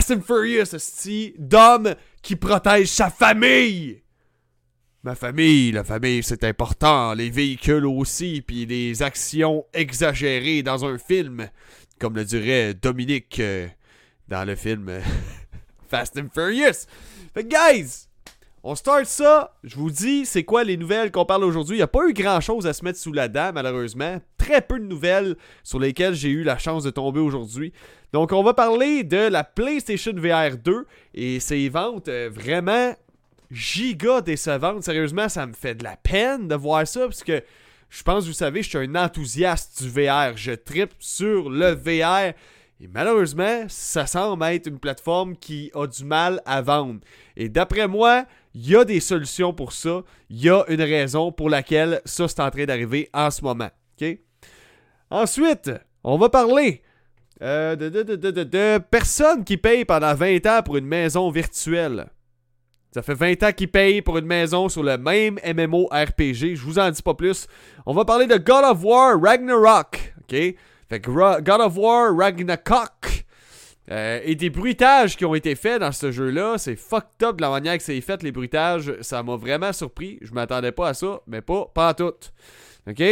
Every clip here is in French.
Fast and Furious, esti, d'homme qui protège sa famille. Ma famille, la famille, c'est important. Les véhicules aussi, puis les actions exagérées dans un film, comme le dirait Dominique euh, dans le film euh, Fast and Furious. Fait guys, on start ça. Je vous dis, c'est quoi les nouvelles qu'on parle aujourd'hui? Il n'y a pas eu grand-chose à se mettre sous la dent, malheureusement. Très peu de nouvelles sur lesquelles j'ai eu la chance de tomber aujourd'hui. Donc, on va parler de la PlayStation VR 2 et ses ventes euh, vraiment giga décevantes. Sérieusement, ça me fait de la peine de voir ça parce que je pense, vous savez, je suis un enthousiaste du VR. Je tripe sur le VR. Et malheureusement, ça semble être une plateforme qui a du mal à vendre. Et d'après moi, il y a des solutions pour ça. Il y a une raison pour laquelle ça c'est en train d'arriver en ce moment. Ensuite, on va parler euh, de, personnes qui payent pendant 20 ans pour une maison virtuelle. Ça fait 20 ans qu'ils payent pour une maison sur le même MMO RPG. Je vous en dis pas plus. On va parler de God of War Ragnarok. God of War Ragnarok. Euh, et des bruitages qui ont été faits dans ce jeu-là, c'est fucked up la manière que c'est fait, les bruitages. Ça m'a vraiment surpris. Je m'attendais pas à ça, mais pas, pas à tout. OK?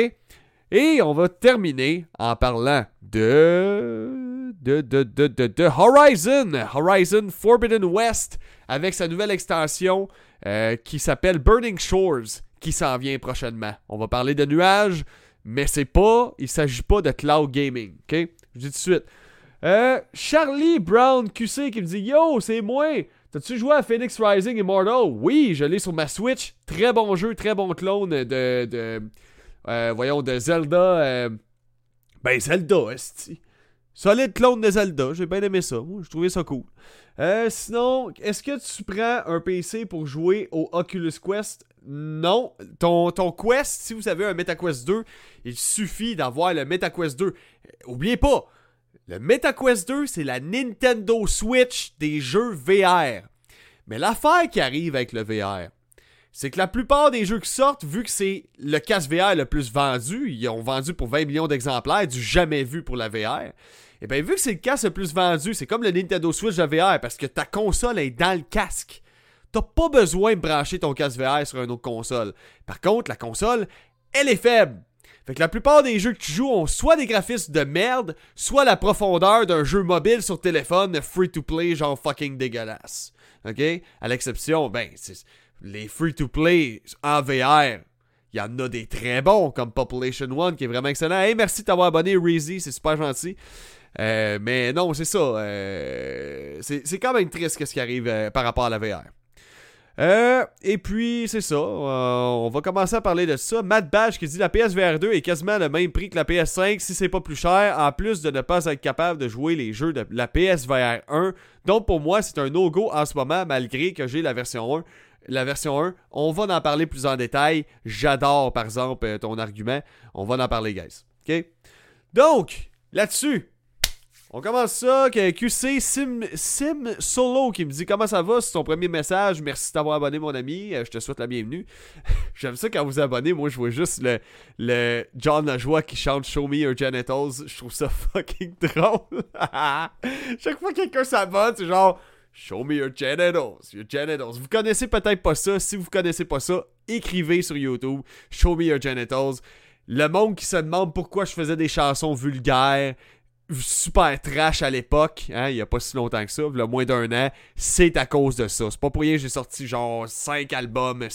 Et on va terminer en parlant de. de. de. de. de, de Horizon. Horizon Forbidden West avec sa nouvelle extension euh, qui s'appelle Burning Shores qui s'en vient prochainement. On va parler de nuages, mais c'est pas. Il s'agit pas de cloud gaming. OK? Je dis tout de suite. Euh, Charlie Brown QC qui me dit Yo, c'est moi. T'as-tu joué à Phoenix Rising Immortal? Oui, je l'ai sur ma Switch. Très bon jeu, très bon clone de. de euh, voyons, de Zelda. Euh, ben, Zelda, esti. Solide clone de Zelda. J'ai bien aimé ça. J'ai trouvé ça cool. Sinon, est-ce que tu prends un PC pour jouer au Oculus Quest? Non. Ton, ton Quest, si vous avez un MetaQuest 2, il suffit d'avoir le MetaQuest 2. Oubliez pas, le MetaQuest 2, c'est la Nintendo Switch des jeux VR. Mais l'affaire qui arrive avec le VR, c'est que la plupart des jeux qui sortent, vu que c'est le casque VR le plus vendu, ils ont vendu pour 20 millions d'exemplaires, du jamais vu pour la VR. Et eh bien, vu que c'est le casque le plus vendu, c'est comme le Nintendo Switch de VR parce que ta console est dans le casque. T'as pas besoin de brancher ton casque VR sur une autre console. Par contre, la console, elle est faible. Fait que la plupart des jeux que tu joues ont soit des graphismes de merde, soit la profondeur d'un jeu mobile sur téléphone free-to-play genre fucking dégueulasse. OK? À l'exception, ben, les free-to-play en VR, il y en a des très bons, comme Population One, qui est vraiment excellent. Hey, merci de t'avoir abonné, Reezy, c'est super gentil. Euh, mais non, c'est ça. Euh, c'est quand même triste ce qui arrive euh, par rapport à la VR. Euh, et puis, c'est ça. Euh, on va commencer à parler de ça. Matt Bash qui dit la PSVR 2 est quasiment le même prix que la PS5 si c'est pas plus cher, en plus de ne pas être capable de jouer les jeux de la PSVR 1. Donc, pour moi, c'est un no-go en ce moment, malgré que j'ai la version 1. La version 1, on va en parler plus en détail. J'adore, par exemple, euh, ton argument. On va en parler, guys. OK? Donc, là-dessus, on commence ça, QC Sim, Sim Solo qui me dit comment ça va, c'est ton premier message, merci d'avoir abonné mon ami, euh, je te souhaite la bienvenue. J'aime ça quand vous abonnez, moi je vois juste le, le John Lajoie qui chante Show Me Your Genitals, je trouve ça fucking drôle. Chaque fois que quelqu'un s'abonne, c'est genre Show me your genitals, your genitals. Vous connaissez peut-être pas ça, si vous connaissez pas ça, écrivez sur YouTube Show me your genitals. Le monde qui se demande pourquoi je faisais des chansons vulgaires, super trash à l'époque, hein, il y a pas si longtemps que ça, a moins d'un an, c'est à cause de ça. C'est pas pour rien que j'ai sorti genre 5 albums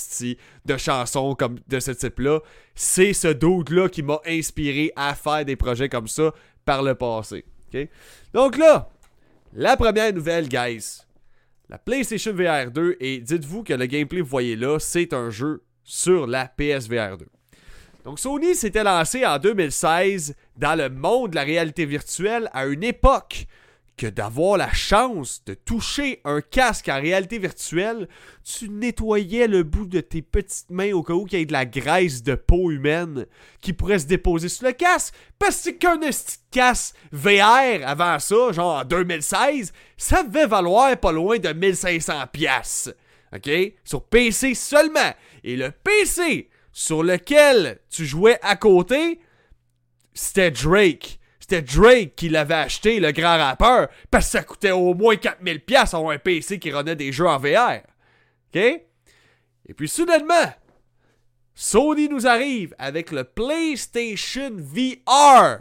de chansons comme de ce type-là. C'est ce dude-là qui m'a inspiré à faire des projets comme ça par le passé. Donc là, la première nouvelle, guys. La PlayStation VR 2, et dites-vous que le gameplay que vous voyez là, c'est un jeu sur la PSVR 2. Donc Sony s'était lancé en 2016 dans le monde de la réalité virtuelle à une époque que d'avoir la chance de toucher un casque en réalité virtuelle, tu nettoyais le bout de tes petites mains au cas où il y ait de la graisse de peau humaine qui pourrait se déposer sur le casque. Parce qu'un casque VR avant ça, genre en 2016, ça devait valoir pas loin de 1500 pièces. OK? Sur PC seulement. Et le PC sur lequel tu jouais à côté, c'était Drake. c'était Drake qui l'avait acheté, le grand rappeur, parce que ça coûtait au moins 4000$ avoir un PC qui renaît des jeux en VR. OK? Et puis soudainement, Sony nous arrive avec le PlayStation VR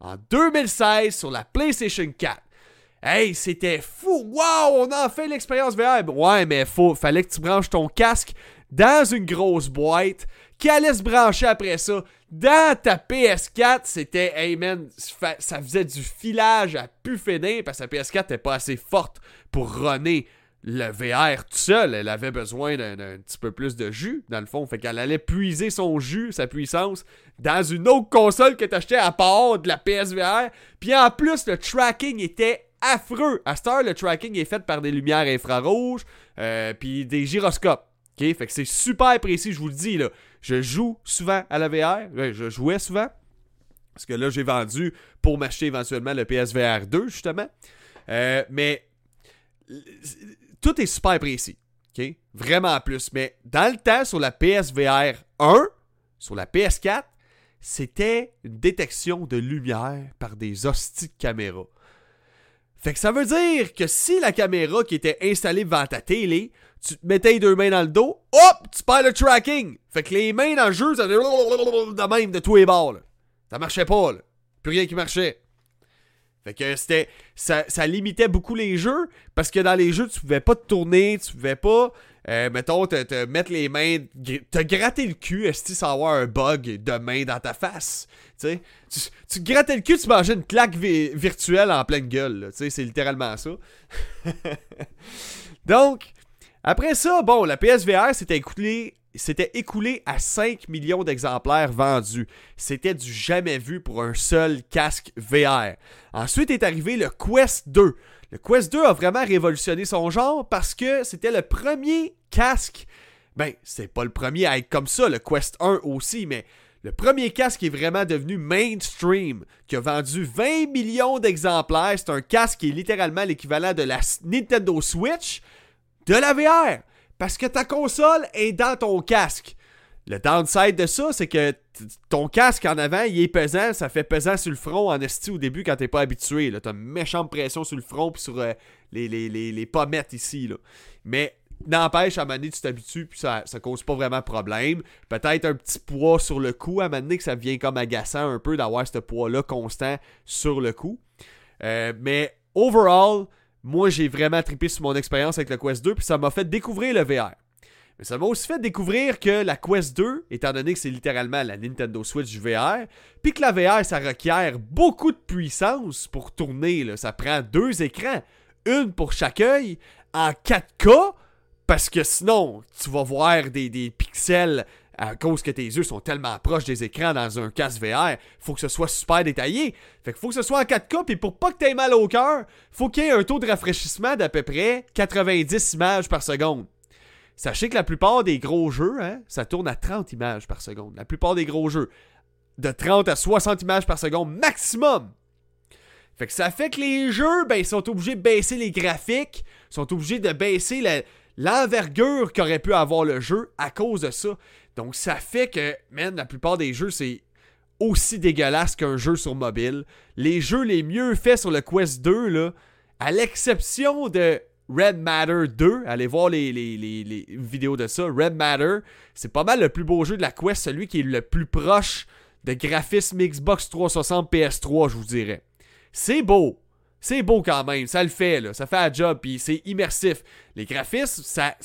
en 2016 sur la PlayStation 4. Hey, c'était fou! Wow, on a fait l'expérience VR! Ouais, mais faut, fallait que tu branches ton casque dans une grosse boîte qui allait se brancher après ça dans ta PS4. C'était, hey man, ça faisait du filage à pu parce que la PS4 n'était pas assez forte pour runner le VR tout seul, elle avait besoin d'un petit peu plus de jus, dans le fond. Fait qu'elle allait puiser son jus, sa puissance, dans une autre console que t'achetais à part de la PSVR. Puis en plus, le tracking était affreux. À cette heure, le tracking est fait par des lumières infrarouges, euh, puis des gyroscopes. Fait que c'est super précis, je vous le dis, là. Je joue souvent à la VR. je jouais souvent. Parce que là, j'ai vendu pour m'acheter éventuellement le PSVR 2, justement. Euh, mais tout est super précis. OK? Vraiment plus. Mais dans le temps, sur la PSVR 1, sur la PS4, c'était une détection de lumière par des hosties de caméra. Fait que ça veut dire que si la caméra qui était installée devant ta télé, tu te mettais les deux mains dans le dos, hop, tu perds le tracking. Fait que les mains dans le jeu, ça de même de tous les bords. Ça marchait pas. Là. Plus rien qui marchait. Fait que c'était. Ça, limitait beaucoup les jeux parce que dans les jeux, tu pouvais pas te tourner, tu pouvais pas, euh, mettons, te, mettre les mains. te gratter le cul, est-ce sans avoir un bug de main dans ta face? Tu, tu te grattais le cul, tu mangeais une claque virtuelle en pleine gueule. C'est littéralement ça. Donc, après ça, bon, la PSVR s'était écoulée écoulé à 5 millions d'exemplaires vendus. C'était du jamais vu pour un seul casque VR. Ensuite est arrivé le Quest 2. Le Quest 2 a vraiment révolutionné son genre parce que c'était le premier casque. Ben, c'est pas le premier à être comme ça, le Quest 1 aussi, mais le premier casque est vraiment devenu mainstream, qui a vendu 20 millions d'exemplaires. C'est un casque qui est littéralement l'équivalent de la Nintendo Switch de la VR. Parce que ta console est dans ton casque. Le downside de ça, c'est que ton casque en avant, il est pesant, ça fait pesant sur le front en esti au début quand t'es pas habitué. T'as une méchante pression sur le front puis sur euh, les, les, pommettes ici. Là. Mais n'empêche, à un moment donné, tu t'habitues puis ça, ça cause pas vraiment de problème. Peut-être un petit poids sur le cou, à un moment donné, que ça devient comme agaçant un peu d'avoir ce poids-là constant sur le cou. Euh, mais overall, moi, j'ai vraiment trippé sur mon expérience avec le Quest 2, puis ça m'a fait découvrir le VR. Mais ça m'a aussi fait découvrir que la Quest 2, étant donné que c'est littéralement la Nintendo Switch VR, puis que la VR, ça requiert beaucoup de puissance pour tourner. Ça prend deux écrans, une pour chaque œil, en 4K, parce que sinon, tu vas voir des pixels à cause que tes yeux sont tellement proches des écrans dans un casque VR, faut que ce soit super détaillé. Fait qu'il faut que ce soit en 4K, puis pour pas que t'aies mal au cœur, faut qu'il y ait un taux de rafraîchissement d'à peu près 90 images par seconde. Sachez que la plupart des gros jeux, hein, ça tourne à 30 images par seconde. La plupart des gros jeux. De 30 à 60 images par seconde maximum. Fait que ça fait que les jeux, ben, ils sont obligés de baisser les graphiques, sont obligés de baisser l'envergure qu'aurait pu avoir le jeu à cause de ça. Donc ça fait que, man, la plupart des jeux, c'est aussi dégueulasse qu'un jeu sur mobile. Les jeux les mieux faits sur le Quest 2, là, à l'exception de Red Matter 2, allez voir les, vidéos de ça. Red Matter, c'est pas mal le plus beau jeu de la Quest, celui qui est le plus proche de graphisme Xbox 360 PS3, je vous dirais. C'est beau. C'est beau quand même, ça le fait, là. ça fait un job, puis c'est immersif. Les graphismes, ça,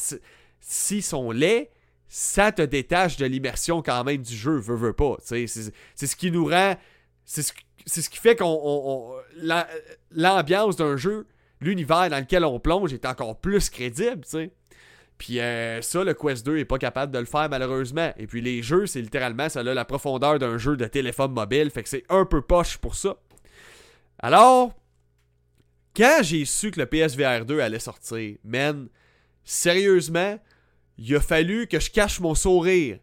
s'ils sont laids, ça te détache de l'immersion quand même du jeu, veut, veut pas. C'est ce qui nous rend. C'est ce, qui fait qu'on. L'ambiance d'un jeu, l'univers dans lequel on plonge est encore plus crédible, tu sais. Puis euh, ça, le Quest 2 est pas capable de le faire malheureusement. Et puis les jeux, c'est littéralement, ça a la profondeur d'un jeu de téléphone mobile, fait que c'est un peu poche pour ça. Alors, quand j'ai su que le PSVR 2 allait sortir, man, sérieusement, il a fallu que je cache mon sourire.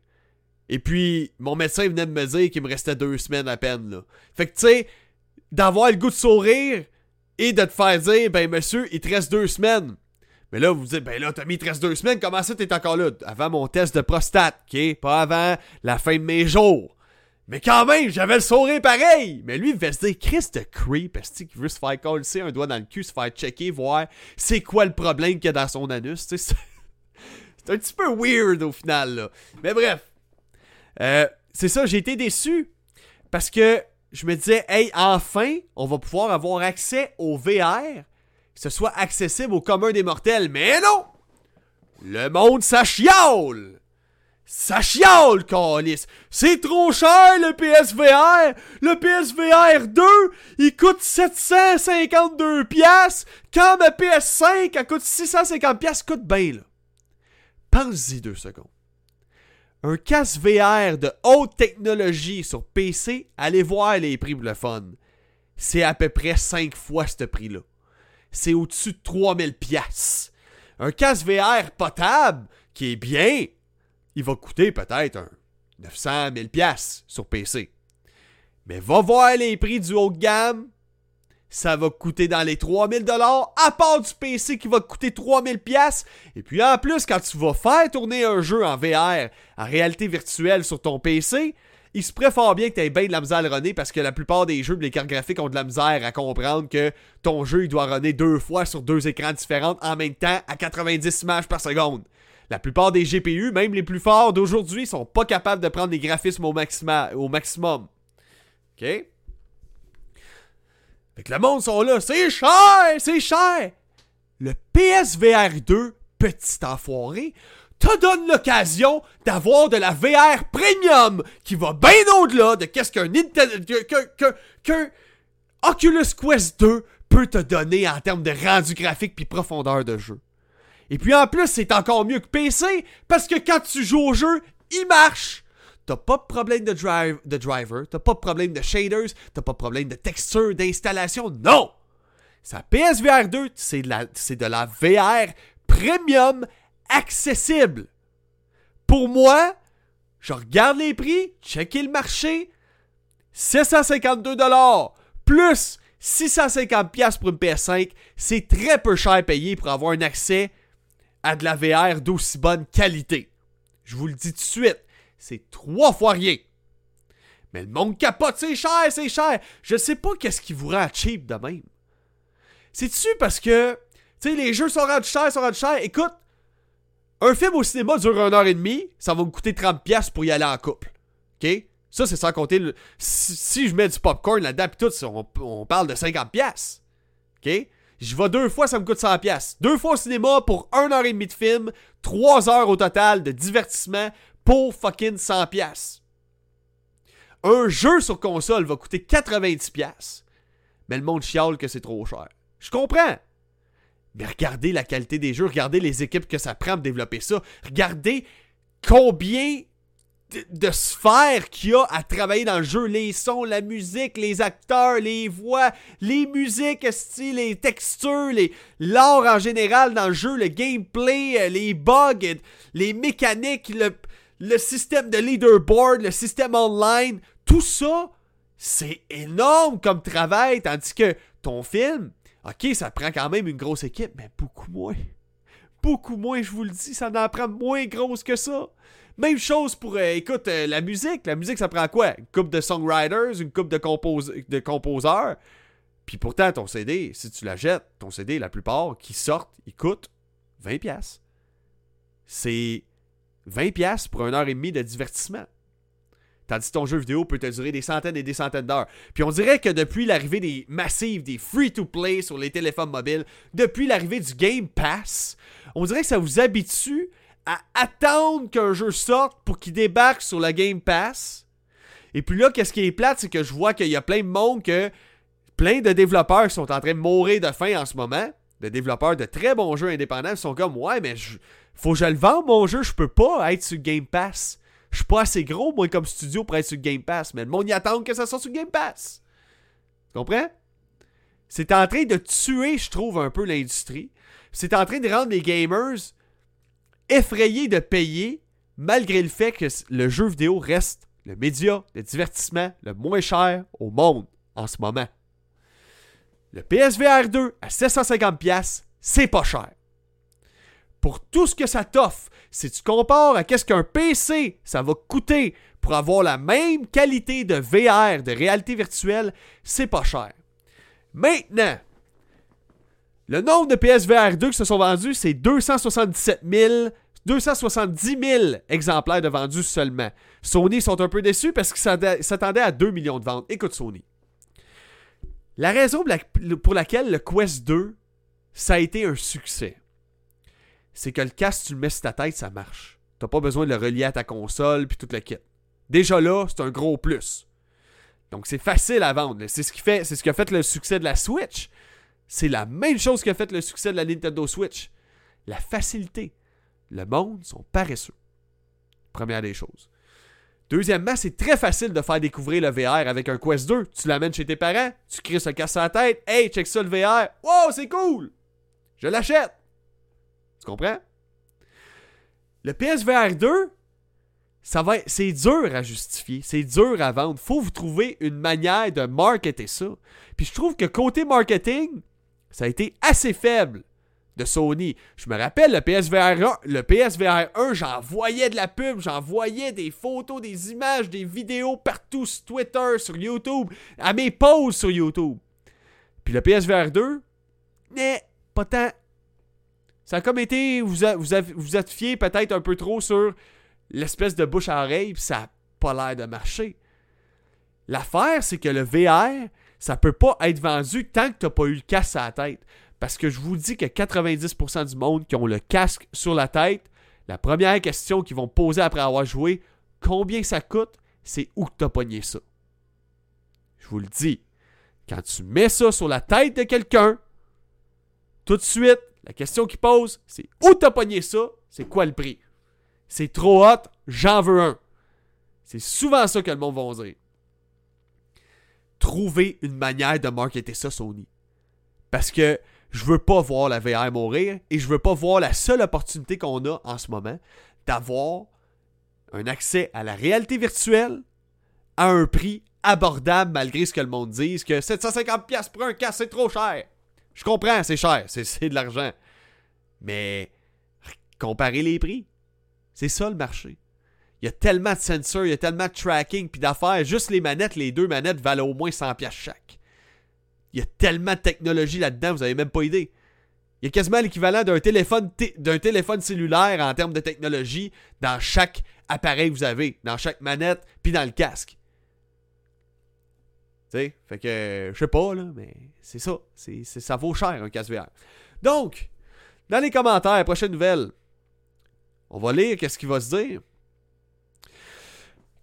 Et puis, mon médecin venait de me dire qu'il me restait deux semaines à peine. Là. Fait que, tu sais, d'avoir le goût de sourire et de te faire dire, ben, monsieur, il te reste deux semaines. Mais là, vous vous dites, ben là, Tommy, il te reste deux semaines, comment ça t'es encore là? Avant mon test de prostate, ok? Pas avant la fin de mes jours. Mais quand même, j'avais le sourire pareil! Mais lui, il devait se dire, Chris de creep, est qui veut se faire coller un doigt dans le cul, se faire checker, voir c'est quoi le problème qu'il y a dans son anus, tu sais? C'est un petit peu weird au final, là. Mais bref. Euh, c'est ça, j'ai été déçu. Parce que je me disais, hey, enfin, on va pouvoir avoir accès au VR, que ce soit accessible au commun des mortels. Mais non! Le monde, ça chiale! Ça chiale, Calis! C'est trop cher, le PSVR! Le PSVR 2, il coûte 752 pièces quand ma PS5, elle coûte 650 pièces coûte bien, là. Pense-y deux secondes. Un casque VR de haute technologie sur PC, allez voir les prix pour le fun. C'est à peu près 5 fois ce prix-là. C'est au-dessus de 3000 pièces. Un casque VR potable, qui est bien, il va coûter peut-être un 900 000 pièces sur PC. Mais va voir les prix du haut de gamme, ça va coûter dans les 3000 dollars, à part du PC qui va coûter 3000 pièces. Et puis en plus, quand tu vas faire tourner un jeu en VR, en réalité virtuelle sur ton PC, il se préfère bien que tu aies bien de la misère à le runner parce que la plupart des jeux, les cartes graphiques ont de la misère à comprendre que ton jeu il doit runner deux fois sur deux écrans différents en même temps à 90 images par seconde. La plupart des GPU, même les plus forts d'aujourd'hui, sont pas capables de prendre les graphismes au, au maximum. OK? Fait que le monde sont là, c'est cher, c'est cher. Le PSVR 2, petit enfoiré, te donne l'occasion d'avoir de la VR premium qui va bien au-delà de qu'est-ce qu'un qu'un Oculus Quest 2 peut te donner en termes de rendu graphique puis profondeur de jeu. Et puis en plus, c'est encore mieux que PC parce que quand tu joues au jeu, il marche. T'as pas de problème de, drive, de driver, t'as pas de problème de shaders, t'as pas de problème de texture, d'installation. Non! Sa PSVR 2, c'est de, la, VR premium accessible. Pour moi, je regarde les prix, checker le marché, 752$ plus 650$ pour une PS5, c'est très peu cher à payer pour avoir un accès à de la VR d'aussi bonne qualité. Je vous le dis tout de suite c'est trois fois rien. Mais le monde capote, c'est cher, c'est cher. Je sais pas qu'est-ce qui vous rend cheap de même. C'est-tu parce que, tu sais, les jeux sont rendus chers, sont rendus chers. Écoute, un film au cinéma dure une heure et demie, ça va me coûter 30$ pour y aller en couple. OK? Ça, c'est sans compter. Si, je mets du popcorn là-dedans, pis tout, on, on, parle de 50$. OK? Je vais deux fois, ça me coûte 100$. Deux fois au cinéma pour une heure et demie de film, trois heures au total de divertissement pour fucking 100 pièces. Un jeu sur console va coûter 90 pièces. Mais le monde chiale que c'est trop cher. Je comprends. Mais regardez la qualité des jeux, regardez les équipes que ça prend pour développer ça. Regardez combien de, sphères qu'il y a à travailler dans le jeu. Les sons, la musique, les acteurs, les voix, les musiques, les textures, l'art en général dans le jeu, le gameplay, les bugs, les mécaniques, le, le système de leaderboard, le système online, tout ça, c'est énorme comme travail, tandis que ton film, ok, ça prend quand même une grosse équipe, mais beaucoup moins. Beaucoup moins, je vous le dis, ça en prend moins grosse que ça. Même chose pour, euh, écoute, euh, la musique. La musique, ça prend quoi? Une coupe de songwriters, une coupe de, composeurs. Puis pourtant, ton CD, si tu la jettes, ton CD, la plupart qui sortent, il coûte 20$. C'est 20$ pour une heure et demie de divertissement. Tandis que ton jeu vidéo peut te durer des centaines et des centaines d'heures. Puis on dirait que depuis l'arrivée des massives, des free-to-play sur les téléphones mobiles, depuis l'arrivée du Game Pass, on dirait que ça vous habitue à attendre qu'un jeu sorte pour qu'il débarque sur le Game Pass. Et puis là, qu'est-ce qui est plate, c'est que je vois qu'il y a plein de monde que. plein de développeurs sont en train de mourir de faim en ce moment. De développeurs de très bons jeux indépendants sont comme Ouais, mais je, faut que je le vende mon jeu, je peux pas être sur Game Pass. Je suis pas assez gros, moi, comme studio pour être sur Game Pass. Mais le monde y attend que ça soit sur Game Pass. Tu comprends? C'est en train de tuer, je trouve, un peu l'industrie. C'est en train de rendre les gamers effrayés de payer, malgré le fait que le jeu vidéo reste le média de divertissement le moins cher au monde en ce moment. Le PSVR 2 à 750$, c'est pas cher pour tout ce que ça t'offre, si tu compares à qu'est-ce qu'un PC ça va coûter pour avoir la même qualité de VR, de réalité virtuelle, c'est pas cher. Maintenant, le nombre de PSVR 2 qui se sont vendus, c'est 277 000 270 000 exemplaires de vendus seulement. Sony sont un peu déçus parce qu'ils s'attendaient à 2 millions de ventes. Écoute Sony. La raison pour laquelle le Quest 2, ça a été un succès, c'est que le casque, tu le mets sur ta tête, ça marche. T'as pas besoin de le relier à ta console puis tout le kit. Déjà là, c'est un gros plus. Donc c'est facile à vendre. C'est ce qui fait, c'est ce qui a fait le succès de la Switch. C'est la même chose qui fait le succès de la Nintendo Switch. La facilité. Le monde sont paresseux. Première des choses. Deuxièmement, c'est très facile de faire découvrir le VR avec un Quest 2. Tu l'amènes chez tes parents, tu cries ce casse la tête. Hey, check ça le VR. Wow, c'est cool! Je l'achète. Tu comprends? Le PSVR 2, ça va c'est dur à justifier, c'est dur à vendre. Faut vous trouver une manière de marketer ça. Puis je trouve que côté marketing, ça a été assez faible de Sony. Je me rappelle le PSVR 1, le PSVR 1, j'en voyais de la pub, j'en voyais des photos, des images, des vidéos partout sur Twitter, sur YouTube, à mes pauses sur YouTube. Puis le PSVR 2, mais pas tant. Ça a comme été, vous, vous, êtes fié peut-être un peu trop sur l'espèce de bouche à oreille, puis ça n'a pas l'air de marcher. L'affaire, c'est que le VR, ça peut pas être vendu tant que tu n'as pas eu le casque à la tête. Parce que je vous dis que 90% du monde qui ont le casque sur la tête, la première question qu'ils vont poser après avoir joué, combien ça coûte, c'est où tu as pogné ça? Je vous le dis, quand tu mets ça sur la tête de quelqu'un, tout de suite, la question qu'il pose, c'est où t'as pogné ça, c'est quoi le prix? C'est trop hot, j'en veux un. C'est souvent ça que le monde va dire. Trouver une manière de marketer ça, Sony. Parce que je veux pas voir la VR mourir et je veux pas voir la seule opportunité qu'on a en ce moment d'avoir un accès à la réalité virtuelle à un prix abordable malgré ce que le monde dise que 750$ pour un casque c'est trop cher. Je comprends, c'est cher, c'est de l'argent. Mais comparer les prix, c'est ça le marché. Il y a tellement de sensors, il y a tellement de tracking, puis d'affaires. Juste les manettes, les deux manettes valent au moins 100$ chaque. Il y a tellement de technologie là-dedans, vous n'avez même pas idée. Il y a quasiment l'équivalent d'un téléphone, téléphone cellulaire en termes de technologie dans chaque appareil que vous avez, dans chaque manette, puis dans le casque. Tu sais, fait que, je sais pas, là, mais c'est ça. Ça vaut cher un casque VR. Donc, dans les commentaires, prochaine nouvelle. On va lire qu'est-ce qu'il va se dire.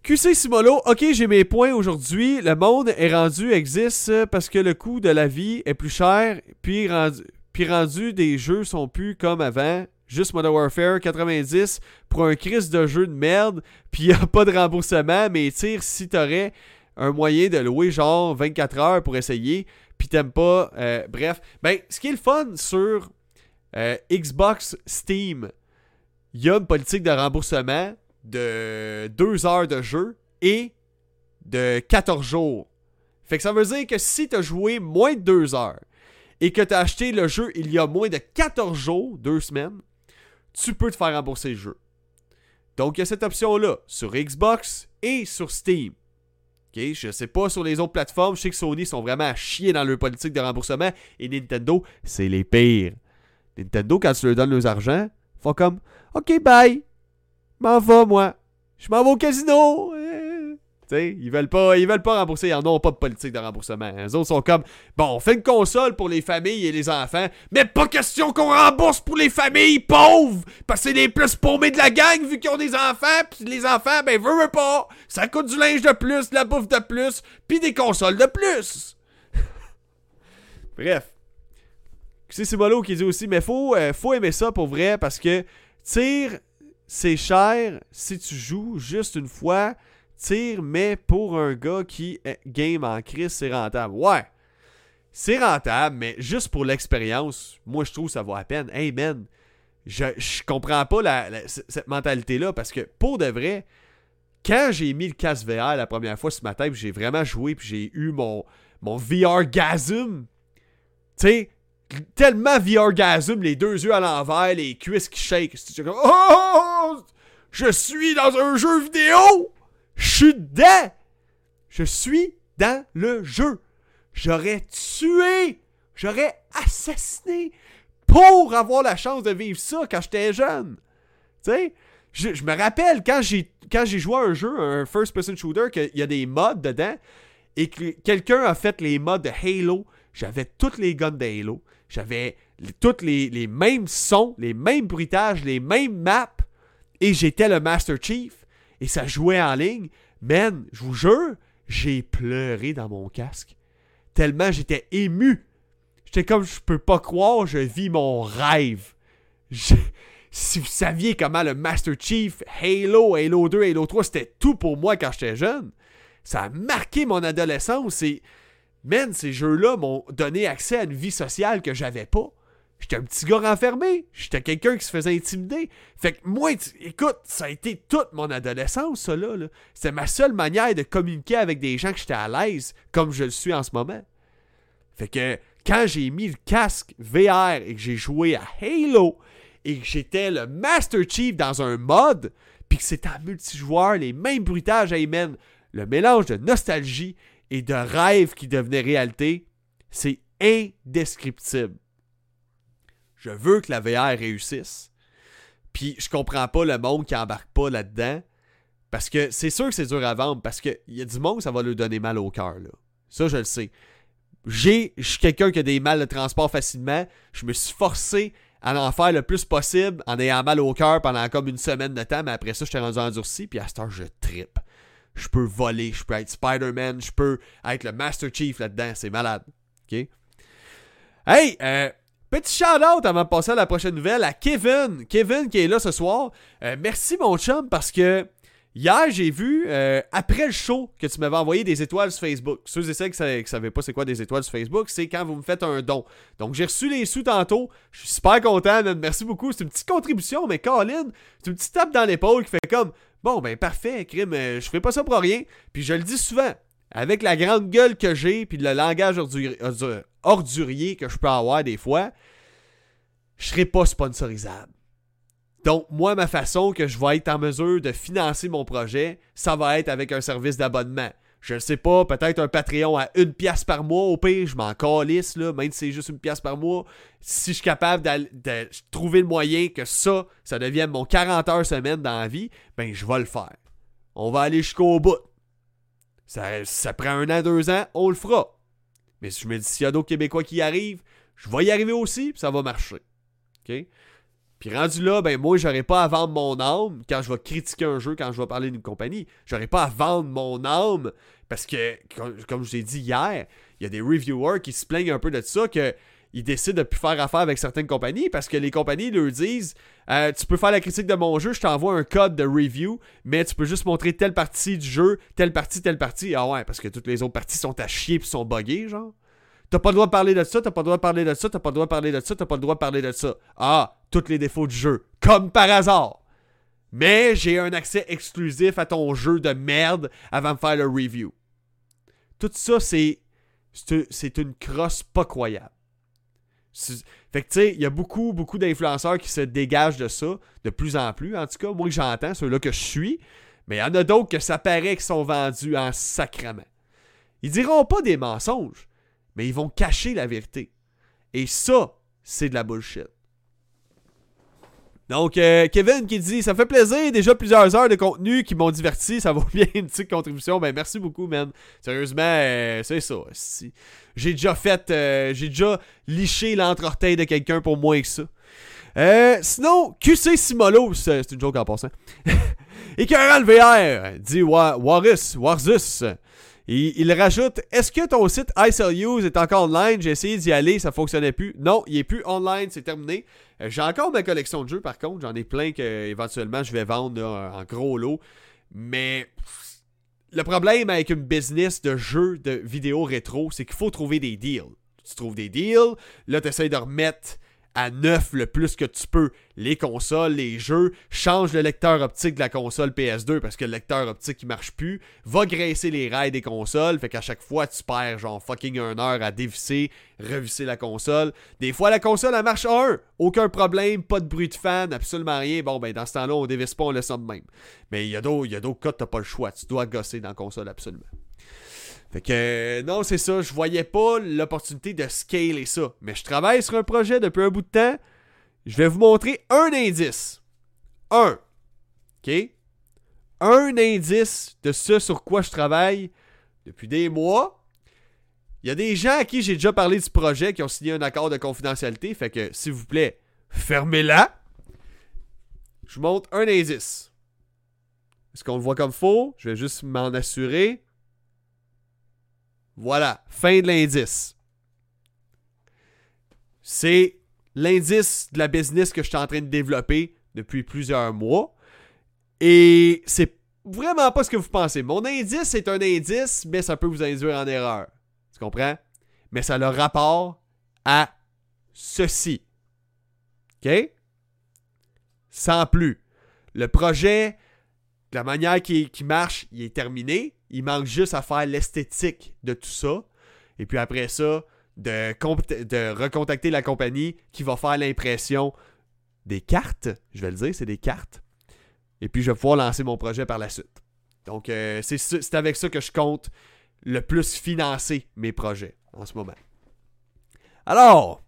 QC Simolo, ok, j'ai mes points aujourd'hui. Le monde est rendu existe parce que le coût de la vie est plus cher, puis rendu, puis rendu des jeux sont plus comme avant. Juste Modern Warfare 90 pour un crise de jeu de merde, puis y a pas de remboursement, mais tire si t'aurais un moyen de louer genre 24 heures pour essayer, puis t'aimes pas, euh, bref. Ben, ce qui est le fun sur euh, Xbox Steam, il y a une politique de remboursement de 2 heures de jeu et de 14 jours. Fait que ça veut dire que si tu as joué moins de 2 heures et que tu as acheté le jeu il y a moins de 14 jours, 2 semaines, tu peux te faire rembourser le jeu. Donc il y a cette option-là sur Xbox et sur Steam. Okay, je sais pas sur les autres plateformes, je sais que Sony sont vraiment à chier dans leur politique de remboursement et Nintendo, c'est les pires. Nintendo, quand tu leur donnes leurs argent, font comme OK, bye. M'en va, moi. Je m'en vais au casino. Euh. Tu sais, ils veulent pas, ils veulent pas rembourser, ils n'en ont pas de politique de remboursement. Les autres sont comme bon, on fait une console pour les familles et les enfants, mais pas question qu'on rembourse pour les familles pauvres, parce que c'est les plus paumés de la gang vu qu'ils ont des enfants, puis les enfants ben veulent pas, ça coûte du linge de plus, de la bouffe de plus, puis des consoles de plus. Bref, c'est Simolo qui dit aussi, mais faut, euh, faut aimer ça pour vrai parce que tire, c'est cher si tu joues juste une fois. Tire, mais pour un gars qui game en crise, c'est rentable. Ouais, c'est rentable, mais juste pour l'expérience, moi je trouve ça vaut la peine. Hey man, je, je comprends pas cette mentalité-là parce que pour de vrai, quand j'ai mis le casque VR la première fois ce matin, j'ai vraiment joué, puis j'ai eu mon, mon VR gasm, tu sais, tellement VR-gasm, les deux yeux à l'envers, les cuisses qui shake. Oh, je suis dans un jeu vidéo! Je suis dedans! Je suis dans le jeu. J'aurais tué, j'aurais assassiné pour avoir la chance de vivre ça quand j'étais jeune. Tu sais, je, me rappelle quand j'ai quand j'ai joué à un jeu, un first-person shooter, qu'il y a des mods dedans et que quelqu'un a fait les mods de Halo. J'avais toutes les guns de Halo. J'avais tous les, mêmes sons, les mêmes bruitages, les mêmes maps. Et j'étais le Master Chief. Et ça jouait en ligne. Man, je vous jure, j'ai pleuré dans mon casque. Tellement j'étais ému. J'étais comme, je peux pas croire, je vis mon rêve. si vous saviez comment le Master Chief, Halo, Halo 2, Halo 3, c'était tout pour moi quand j'étais jeune. Ça a marqué mon adolescence et, man, ces jeux-là m'ont donné accès à une vie sociale que j'avais pas. J'étais un petit gars renfermé. J'étais quelqu'un qui se faisait intimider. Fait que moi, écoute, ça a été toute mon adolescence, ça là. C'était ma seule manière de communiquer avec des gens que j'étais à l'aise, comme je le suis en ce moment. Fait que quand j'ai mis le casque VR et que j'ai joué à Halo et que j'étais le Master Chief dans un mode, puis que c'était en multijoueur, les mêmes bruitages, amen, le mélange de nostalgie et de rêve qui devenait réalité, c'est indescriptible. Je veux que la VR réussisse. Puis je comprends pas le monde qui embarque pas là-dedans. Parce que c'est sûr que c'est dur à vendre. Parce qu'il y a du monde, ça va lui donner mal au cœur. Ça, je le sais. J'ai, je suis quelqu'un qui a des mal de transport facilement. Je me suis forcé à en faire le plus possible en ayant mal au cœur pendant comme une semaine de temps. Mais après ça, je t'ai rendu endurci. Puis à cette heure, je trippe. Je peux voler. Je peux être Spider-Man. Je peux être le Master Chief là-dedans. C'est malade. OK? Hey, euh, Petit shout-out avant de passer à la prochaine nouvelle à Kevin. Kevin qui est là ce soir. Euh, merci mon chum parce que hier j'ai vu, euh, après le show, que tu m'avais envoyé des étoiles sur Facebook. Ceux et celles qui ne savaient pas c'est quoi des étoiles sur Facebook, c'est quand vous me faites un don. Donc j'ai reçu les sous tantôt. Je suis super content, merci beaucoup. C'est une petite contribution, mais Colin, c'est une petite tape dans l'épaule qui fait comme Bon ben parfait, crime, euh, je fais pas ça pour rien. Puis je le dis souvent, avec la grande gueule que j'ai, puis le langage ordurier que je peux avoir des fois, je serai pas sponsorisable. Donc, moi, ma façon que je vais être en mesure de financer mon projet, ça va être avec un service d'abonnement. Je ne sais pas, peut-être un Patreon à une pièce par mois, au pire, je m'en calisse, même si c'est juste une pièce par mois. Si je suis capable de, trouver le moyen que ça, ça devienne mon 40 heures semaine dans la vie, ben je vais le faire. On va aller jusqu'au bout. Ça, ça prend un an, deux ans, on le fera. Mais si je me dis, s'il y a d'autres Québécois qui y arrivent, je vais y arriver aussi, puis ça va marcher. OK? Puis rendu là, ben moi, j'aurais pas à vendre mon âme quand je vais critiquer un jeu, quand je vais parler d'une compagnie. J'aurais pas à vendre mon âme parce que, comme je vous ai dit hier, il y a des reviewers qui se plaignent un peu de ça, que ils décident de plus faire affaire avec certaines compagnies parce que les compagnies leur disent euh, Tu peux faire la critique de mon jeu, je t'envoie un code de review, mais tu peux juste montrer telle partie du jeu, telle partie, telle partie. Ah ouais, parce que toutes les autres parties sont à chier et sont buggées, genre. T'as pas le droit de parler de ça, t'as pas le droit de parler de ça, t'as pas le droit de parler de ça, t'as pas le droit de parler de ça. Ah, tous les défauts du jeu. Comme par hasard. Mais j'ai un accès exclusif à ton jeu de merde avant de faire le review. Tout ça, c'est. C'est une crosse pas croyable. Fait que tu sais, il y a beaucoup, beaucoup d'influenceurs qui se dégagent de ça, de plus en plus. En tout cas, moi que j'entends, ceux-là que je suis. Mais il y en a d'autres que ça paraît qu'ils sont vendus en sacrement. Ils diront pas des mensonges mais ils vont cacher la vérité. Et ça, c'est de la bullshit. Donc, euh, Kevin qui dit Ça fait plaisir, déjà plusieurs heures de contenu qui m'ont diverti, ça vaut bien une petite contribution. Ben, merci beaucoup, man. Sérieusement, euh, c'est ça. J'ai déjà fait, euh, j'ai déjà liché l'entre-orteil de quelqu'un pour moins que ça. sinon, QC Simolo, c'est une joke en passant. Écœurant le VR, dit Warus, Warzus. Il rajoute Est-ce que ton site ICLUs est encore online? J'ai essayé d'y aller, ça fonctionnait plus. Non, il est plus online, c'est terminé. Euh, j'ai encore ma collection de jeux par contre, j'en ai plein que éventuellement je vais vendre en gros lot. Mais le problème avec une business de jeux de vidéos rétro, c'est qu'il faut trouver des deals. Tu trouves des deals, là tu essaies de remettre à neuf le plus que tu peux. Les consoles, les jeux, change le lecteur optique de la console PS2 parce que le lecteur optique qui marche plus, va graisser les rails des consoles, fait qu'à chaque fois tu perds genre fucking une heure à dévisser, revisser la console. Des fois la console elle marche un, aucun problème, pas de bruit de fan, absolument rien. Bon ben dans ce temps-là on dévisse pas, on laisse ça de même. Mais il y a d'autres cas, t'as pas le choix, tu dois gosser dans la console absolument. Fait que non, c'est ça, je voyais pas l'opportunité de scaler ça. Mais je travaille sur un projet depuis un bout de temps. Je vais vous montrer un indice. Un. OK? Un indice de ce sur quoi je travaille depuis des mois. Il y a des gens à qui j'ai déjà parlé du projet qui ont signé un accord de confidentialité. Fait que, s'il vous plaît, fermez-la. Je vous montre un indice. Est-ce qu'on le voit comme faux? Je vais juste m'en assurer. Voilà, fin de l'indice. C'est l'indice de la business que je suis en train de développer depuis plusieurs mois. Et c'est vraiment pas ce que vous pensez. Mon indice est un indice, mais ça peut vous induire en erreur. Tu comprends? Mais ça a le rapport à ceci. OK? Sans plus. Le projet, la manière qui, qui marche, il est terminé. Il manque juste à faire l'esthétique de tout ça. Et puis après ça, de, recontacter la compagnie qui va faire l'impression des cartes. Je vais le dire, c'est des cartes. Et puis je vais pouvoir lancer mon projet par la suite. Donc euh, c'est avec ça que je compte le plus financer mes projets en ce moment. Alors,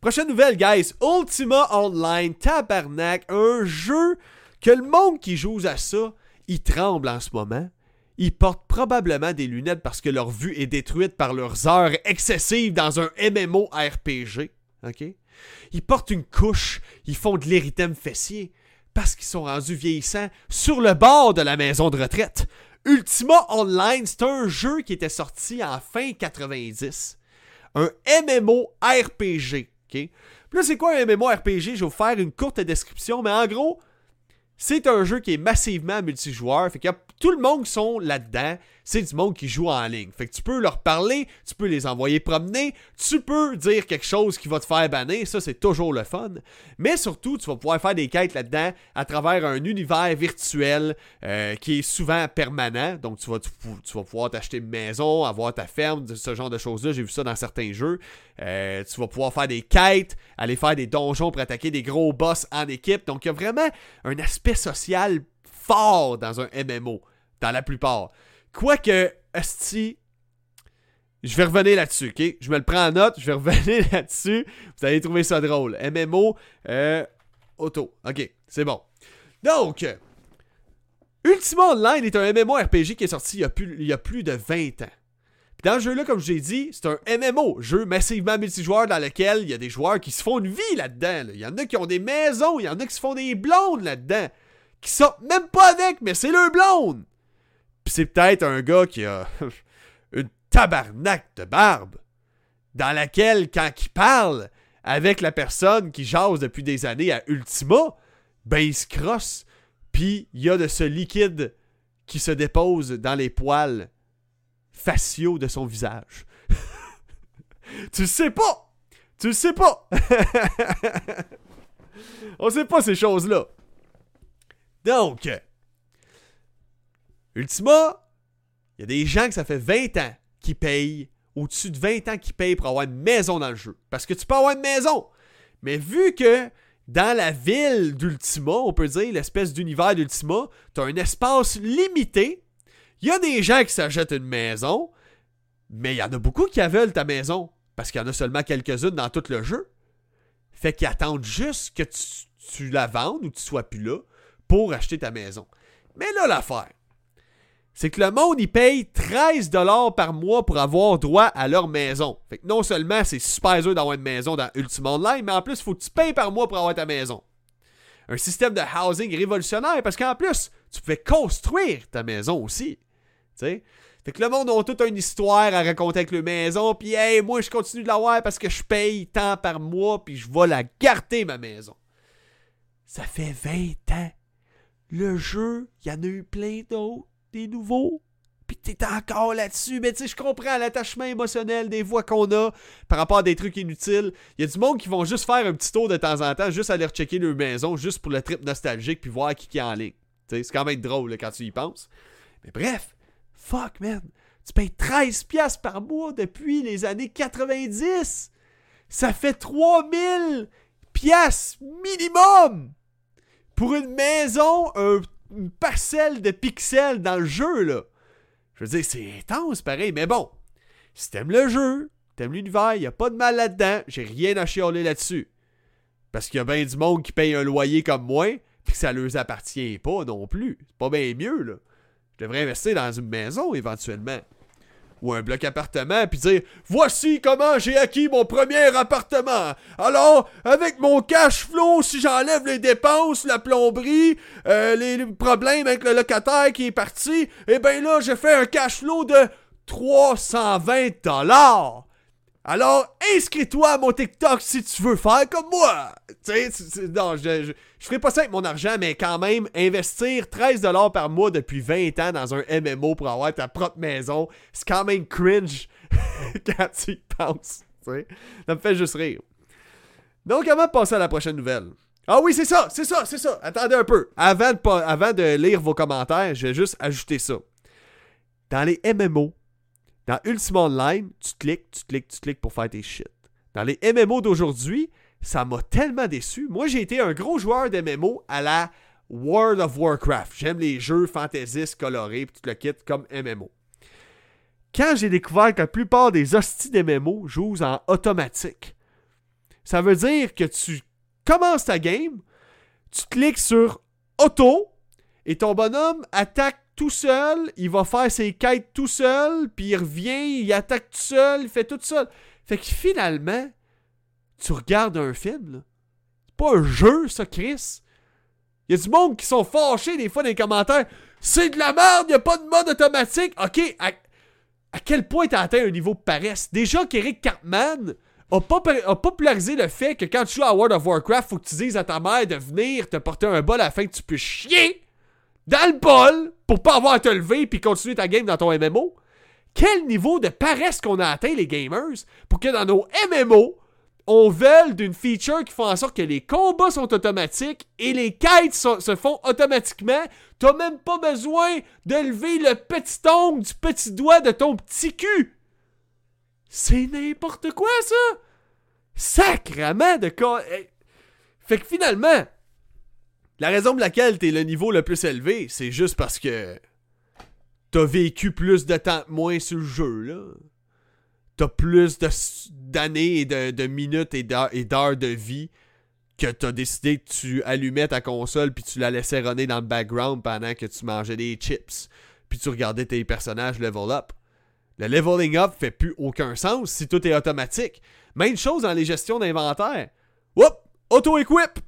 prochaine nouvelle, guys. Ultima Online Tabarnak, un jeu que le monde qui joue à ça, il tremble en ce moment. Ils portent probablement des lunettes parce que leur vue est détruite par leurs heures excessives dans un MMO RPG. OK? Ils portent une couche, ils font de l'érythème fessier parce qu'ils sont rendus vieillissants sur le bord de la maison de retraite. Ultima Online, c'est un jeu qui était sorti en fin 90. Un MMO RPG. OK? Puis là, c'est quoi un MMO RPG? Je vais vous faire une courte description, mais en gros, c'est un jeu qui est massivement multijoueur. Fait qu'il tout le monde qui sont là-dedans, c'est du monde qui joue en ligne. Fait que tu peux leur parler, tu peux les envoyer promener, tu peux dire quelque chose qui va te faire banner, ça c'est toujours le fun. Mais surtout, tu vas pouvoir faire des quêtes là-dedans à travers un univers virtuel euh, qui est souvent permanent. Donc tu vas, tu, pouvoir t'acheter une maison, avoir ta ferme, ce genre de choses-là. J'ai vu ça dans certains jeux. Euh, tu vas pouvoir faire des quêtes, aller faire des donjons pour attaquer des gros boss en équipe. Donc il y a vraiment un aspect social fort dans un MMO. Dans la plupart. Quoique, Esti, je vais revenir là-dessus, ok? Je me le prends en note, je vais revenir là-dessus. Vous allez trouver ça drôle. MMO, euh, auto. Ok, c'est bon. Donc, Ultima Online est un MMO-RPG qui est sorti il y, a plus, il y a plus de 20 ans. dans ce jeu-là, comme je l'ai dit, c'est un MMO, jeu massivement multijoueur dans lequel il y a des joueurs qui se font une vie là-dedans. Il y en a qui ont des maisons, il y en a qui se font des blondes là-dedans. Qui sortent même pas avec, mais c'est leur blonde. C'est peut-être un gars qui a une tabarnak de barbe, dans laquelle, quand il parle avec la personne qui jase depuis des années à Ultima, ben il se crosse, puis il y a de ce liquide qui se dépose dans les poils faciaux de son visage. tu sais pas! Tu sais pas! On sait pas ces choses-là. Donc, Ultima, il y a des gens que ça fait 20 ans qui payent, au-dessus de 20 ans qui payent pour avoir une maison dans le jeu. Parce que tu peux avoir une maison. Mais vu que dans la ville d'Ultima, on peut dire l'espèce d'univers d'Ultima, tu as un espace limité. Il y a des gens qui s'achètent une maison, mais il y en a beaucoup qui veulent ta maison. Parce qu'il y en a seulement quelques-unes dans tout le jeu. Fait qu'ils attendent juste que tu, la vendes ou que tu sois plus là pour acheter ta maison. Mais là, l'affaire, c'est que le monde, il paye 13$ par mois pour avoir droit à leur maison. Fait que non seulement c'est super dur d'avoir une maison dans Ultima Online, mais en plus, il faut que tu payes par mois pour avoir ta maison. Un système de housing révolutionnaire parce qu'en plus, tu pouvais construire ta maison aussi. sais. Fait que le monde a toute une histoire à raconter avec le maison, puis hey, moi je continue de l'avoir parce que je paye tant par mois, puis je vais la garder ma maison. Ça fait 20 ans. Le jeu, il y en a eu plein d'autres des nouveaux. puis t'es encore là-dessus. Mais tu sais, je comprends l'attachement émotionnel des voix qu'on a par rapport à des trucs inutiles. Il y a du monde qui vont juste faire un petit tour de temps en temps, juste aller rechecker leur maison, juste pour le trip nostalgique, puis voir qui, qui est en ligne. Tu sais, c'est quand même drôle quand tu y penses. Mais bref, fuck, man. Tu payes 13$ par mois depuis les années 90. Ça fait 3000 pièces minimum pour une maison, une parcelle de pixels dans le jeu, là. Je veux dire, c'est intense, pareil. Mais bon, si t'aimes le jeu, t'aimes l'univers, y a pas de mal là-dedans, j'ai rien à chialer là-dessus. Parce qu'il y a bien du monde qui paye un loyer comme moi, puis que ça leur appartient pas non plus. C'est pas bien mieux, là. Je devrais investir dans une maison éventuellement ou un bloc appartement, puis dire Voici comment j'ai acquis mon premier appartement. Alors, avec mon cash flow, si j'enlève les dépenses, la plomberie, euh, les problèmes avec le locataire qui est parti, eh ben là, j'ai fait un cash flow de 320 dollars. Alors, inscris-toi à mon TikTok si tu veux faire comme moi. Tu sais, non, je, je, ferai pas ça avec mon argent, mais quand même, investir 13$ par mois depuis 20 ans dans un MMO pour avoir ta propre maison, c'est quand même cringe quand tu y penses. Ça me fait juste rire. Donc, avant de passer à la prochaine nouvelle. Ah oui, c'est ça, c'est ça, c'est ça. Attendez un peu. Avant de, avant de lire vos commentaires, je vais juste ajouter ça. Dans les MMO, dans Ultima Online, tu cliques, tu cliques, tu cliques pour faire tes shit. Dans les MMO d'aujourd'hui, ça m'a tellement déçu. Moi, j'ai été un gros joueur d'MMO à la World of Warcraft. J'aime les jeux fantaisistes colorés, puis tout le kit comme MMO. Quand j'ai découvert que la plupart des hosties d'MMO jouent en automatique, ça veut dire que tu commences ta game, tu cliques sur auto, et ton bonhomme attaque tout seul, il va faire ses quêtes tout seul, puis il revient, il attaque tout seul, il fait tout seul. Fait que finalement, tu regardes un film. C'est pas un jeu, ça, Chris. Il y a du monde qui sont fâchés des fois dans les commentaires. C'est de la merde, il a pas de mode automatique. Ok, à, quel point t'as atteint un niveau de paresse? Déjà qu'Eric Cartman a, a, popularisé le fait que quand tu joues à World of Warcraft, faut que tu dises à ta mère de venir te porter un bol afin que tu puisses chier dans le bol pour pas avoir à te lever puis continuer ta game dans ton MMO. Quel niveau de paresse qu'on a atteint les gamers pour que dans nos MMO, on veuille d'une feature qui fait en sorte que les combats sont automatiques et les quêtes se font automatiquement. T'as même pas besoin de lever le petit ongle du petit doigt de ton petit cul. C'est n'importe quoi ça. Sacrement de eh. Fait que finalement, la raison pour laquelle t'es le niveau le plus élevé, c'est juste parce que t'as vécu plus de temps moins sur le jeu, là. T'as plus d'années et de, minutes et d'heures de vie que t'as décidé que tu allumais ta console puis tu la laissais runner dans le background pendant que tu mangeais des chips puis tu regardais tes personnages level up. Le leveling up fait plus aucun sens si tout est automatique. Même chose dans les gestions d'inventaire. Whoop! Auto-equip!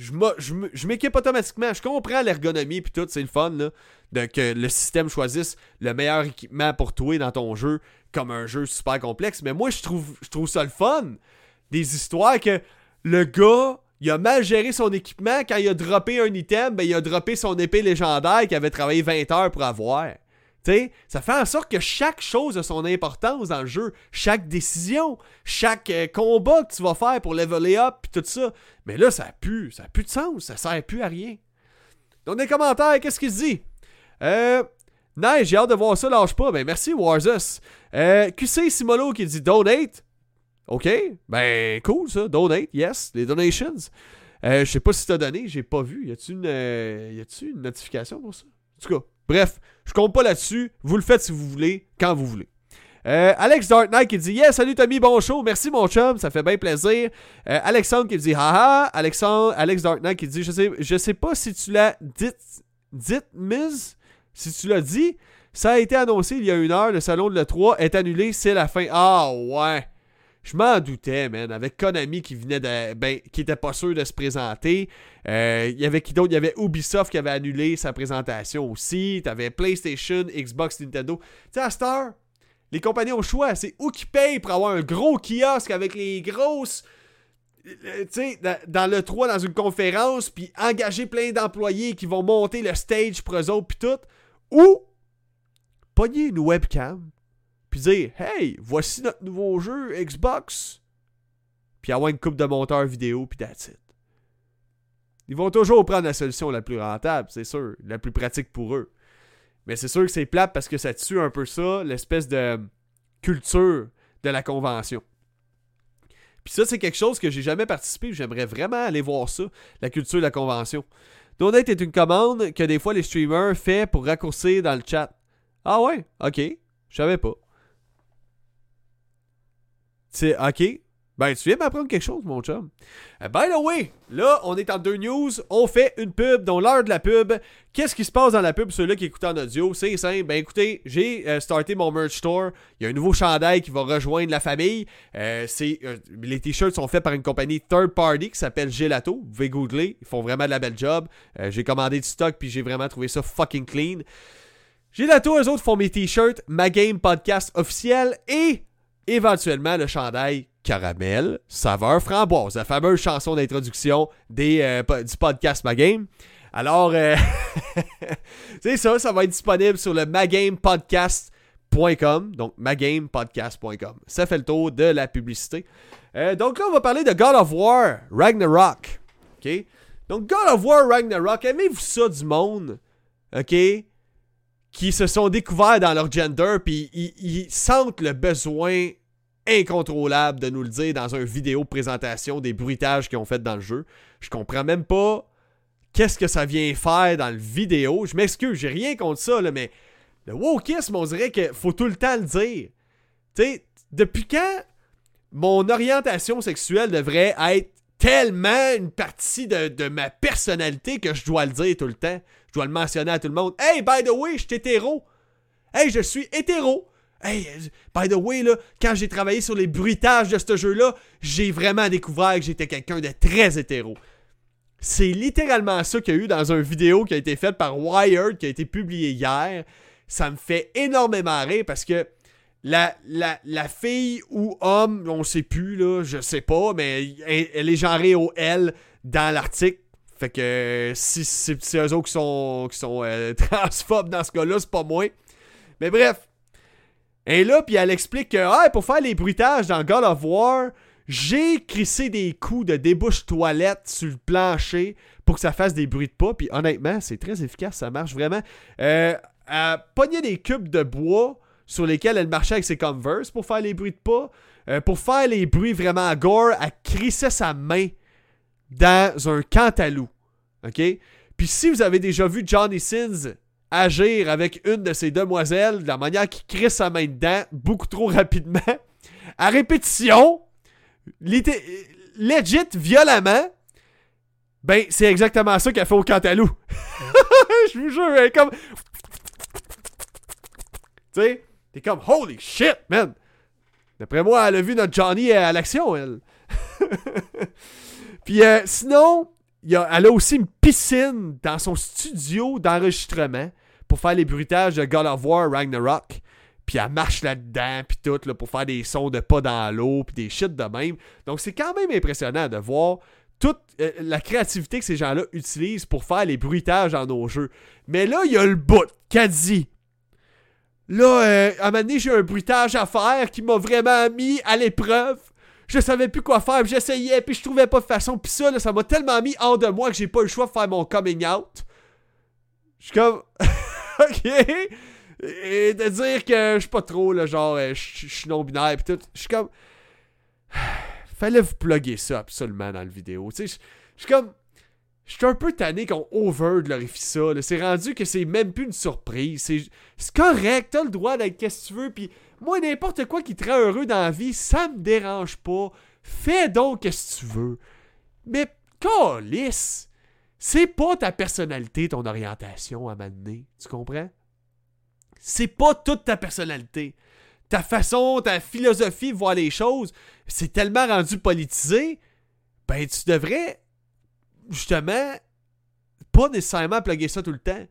Je m'équipe automatiquement. Je comprends l'ergonomie puis tout, c'est le fun là, de que le système choisisse le meilleur équipement pour toi dans ton jeu comme un jeu super complexe. Mais moi, je trouve, je trouve ça le fun. Des histoires que le gars, il a mal géré son équipement. Quand il a droppé un item, ben, il a droppé son épée légendaire qu'il avait travaillé 20 heures pour avoir ça fait en sorte que chaque chose a son importance dans le jeu. Chaque décision, chaque euh, combat que tu vas faire pour leveler up, puis tout ça. Mais là, ça a plus, ça a plus de sens, ça sert plus à rien. Donc, des commentaires, qu'est-ce qu'il dit? Euh. Nice, j'ai hâte de voir ça, lâche pas. Ben, merci, Warzus. Euh, QC Simolo qui dit donate? Ok, ben, cool ça, donate, yes, les donations. Euh, je sais pas si t'as donné, j'ai pas vu. Y a-tu une, euh, une notification pour ça? En tout cas, Bref, je compte pas là-dessus. Vous le faites si vous voulez, quand vous voulez. Euh, Alex Dark Knight qui dit Yeah, salut Tommy, bon show, merci mon chum, ça fait bien plaisir. Euh, Alexandre qui dit Haha, Alexandre, Alex Dark Knight qui dit Je sais, je sais pas si tu l'as dit, dit, Miss, si tu l'as dit, ça a été annoncé il y a une heure, le salon de l'E3 est annulé, c'est la fin. Ah ouais. Je m'en doutais, man. Avec Konami qui venait de. Ben, qui était pas sûr de se présenter. Euh, il y avait qui d'autre? Il y avait Ubisoft qui avait annulé sa présentation aussi. T'avais PlayStation, Xbox, Nintendo. Tu sais, à Star, les compagnies ont choix. C'est où qui payent pour avoir un gros kiosque avec les grosses. Euh, tu sais, dans le 3, dans une conférence, puis engager plein d'employés qui vont monter le stage pour eux autres, puis tout. Ou pogner une webcam, puis dire Hey, voici notre nouveau jeu Xbox. Puis avoir une coupe de monteur vidéo, puis that's. Ils vont toujours prendre la solution la plus rentable, c'est sûr, la plus pratique pour eux. Mais c'est sûr que c'est plate parce que ça tue un peu ça, l'espèce de culture de la convention. Puis ça, c'est quelque chose que j'ai jamais participé. J'aimerais vraiment aller voir ça, la culture de la convention. Donate est une commande que des fois les streamers font pour raccourcir dans le chat. Ah ouais? Ok. Je savais pas. C'est ok. Ben, tu viens m'apprendre quelque chose, mon chum. Uh, by the way, là, on est en deux news. On fait une pub, dans l'heure de la pub. Qu'est-ce qui se passe dans la pub, ceux-là qui écoutent en audio? C'est simple. Ben, écoutez, j'ai euh, starté mon merch store. Il y a un nouveau chandail qui va rejoindre la famille. Euh, euh, les t-shirts sont faits par une compagnie third party qui s'appelle Gelato. Vous pouvez googler. Ils font vraiment de la belle job. j'ai commandé du stock, puis j'ai vraiment trouvé ça fucking clean. Gelato, eux autres font mes t-shirts, ma game podcast officiel et éventuellement le chandail caramel, saveur framboise, la fameuse chanson d'introduction euh, du podcast Ma Game. Alors, euh, c'est ça, ça va être disponible sur le magamepodcast.com, donc magamepodcast.com. Ça fait le tour de la publicité. Euh, donc là, on va parler de God of War Ragnarok. OK? Donc, God of War Ragnarok, aimez-vous ça du monde? OK? Qui se sont découverts dans leur gender, puis ils sentent le besoin incontrôlable de nous le dire dans une vidéo présentation des bruitages qu'ils ont fait dans le jeu. Je comprends même pas qu'est-ce que ça vient faire dans le vidéo. Je m'excuse, j'ai rien contre ça, là, mais le wokisme, on dirait qu'il faut tout le temps le dire. Tu sais, depuis quand mon orientation sexuelle devrait être tellement une partie de, de, ma personnalité que je dois le dire tout le temps? Je dois le mentionner à tout le monde. Hey, by the way, je suis hétéro. Hey, je suis hétéro. Hey, by the way, là, quand j'ai travaillé sur les bruitages de ce jeu-là, j'ai vraiment découvert que j'étais quelqu'un de très hétéro. C'est littéralement ça qu'il y a eu dans une vidéo qui a été faite par Wired, qui a été publiée hier. Ça me fait énormément rire parce que la, la, fille ou homme, on sait plus, là, je sais pas, mais elle, est genrée au L dans l'article. Fait que si c'est eux autres qui sont, qui sont euh, transphobes dans ce cas-là, c'est pas moi. Mais bref, et là, puis elle explique que pour faire les bruitages dans God of War, j'ai crissé des coups de débouche toilette sur le plancher pour que ça fasse des bruits de pas. Puis honnêtement, c'est très efficace, ça marche vraiment. Euh, elle pognait des cubes de bois sur lesquels elle marchait avec ses Converse pour faire les bruits de pas. Euh, pour faire les bruits vraiment gore, elle crissait sa main dans un cantalou. OK? Puis si vous avez déjà vu Johnny Sins agir avec une de ces demoiselles de la manière qu'il crée sa main dedans beaucoup trop rapidement, à répétition, legit, violemment, ben, c'est exactement ça qu'elle fait au Cantalou. Je vous jure, elle est comme. Tu sais, t'es comme, holy shit, man! D'après moi, elle a vu notre Johnny à l'action, elle. Puis euh, sinon, elle a aussi une piscine dans son studio d'enregistrement pour faire les bruitages de God of War Ragnarok. Puis elle marche là-dedans, puis tout, là, pour faire des sons de pas dans l'eau, puis des shit de même. Donc c'est quand même impressionnant de voir toute euh, la créativité que ces gens-là utilisent pour faire les bruitages dans nos jeux. Mais là, il y a le bout qu'a. Là, euh, à un moment donné, j'ai un bruitage à faire qui m'a vraiment mis à l'épreuve. Je savais plus quoi faire, j'essayais, puis je trouvais pas de façon. Puis ça, là, ça m'a tellement mis hors de moi que j'ai pas eu le choix de faire mon coming out. Je suis comme. ok? Et de dire que je suis pas trop, le genre, euh, je suis non-binaire pis tout. Je suis comme. Fallait vous plugger ça absolument dans la vidéo. Tu sais, je suis comme. Je suis un peu tanné qu'on over glorifie ça. C'est rendu que c'est même plus une surprise. C'est correct, t'as le droit d'être qu'est-ce que tu veux. Puis moi, n'importe quoi qui te rend heureux dans la vie, ça me dérange pas. Fais donc qu'est-ce que tu veux. Mais, calice! C'est pas ta personnalité, ton orientation à m'amener. Tu comprends? c'est pas toute ta personnalité. Ta façon, ta philosophie de voir les choses, c'est tellement rendu politisé, ben tu devrais justement pas nécessairement plugger ça tout le temps.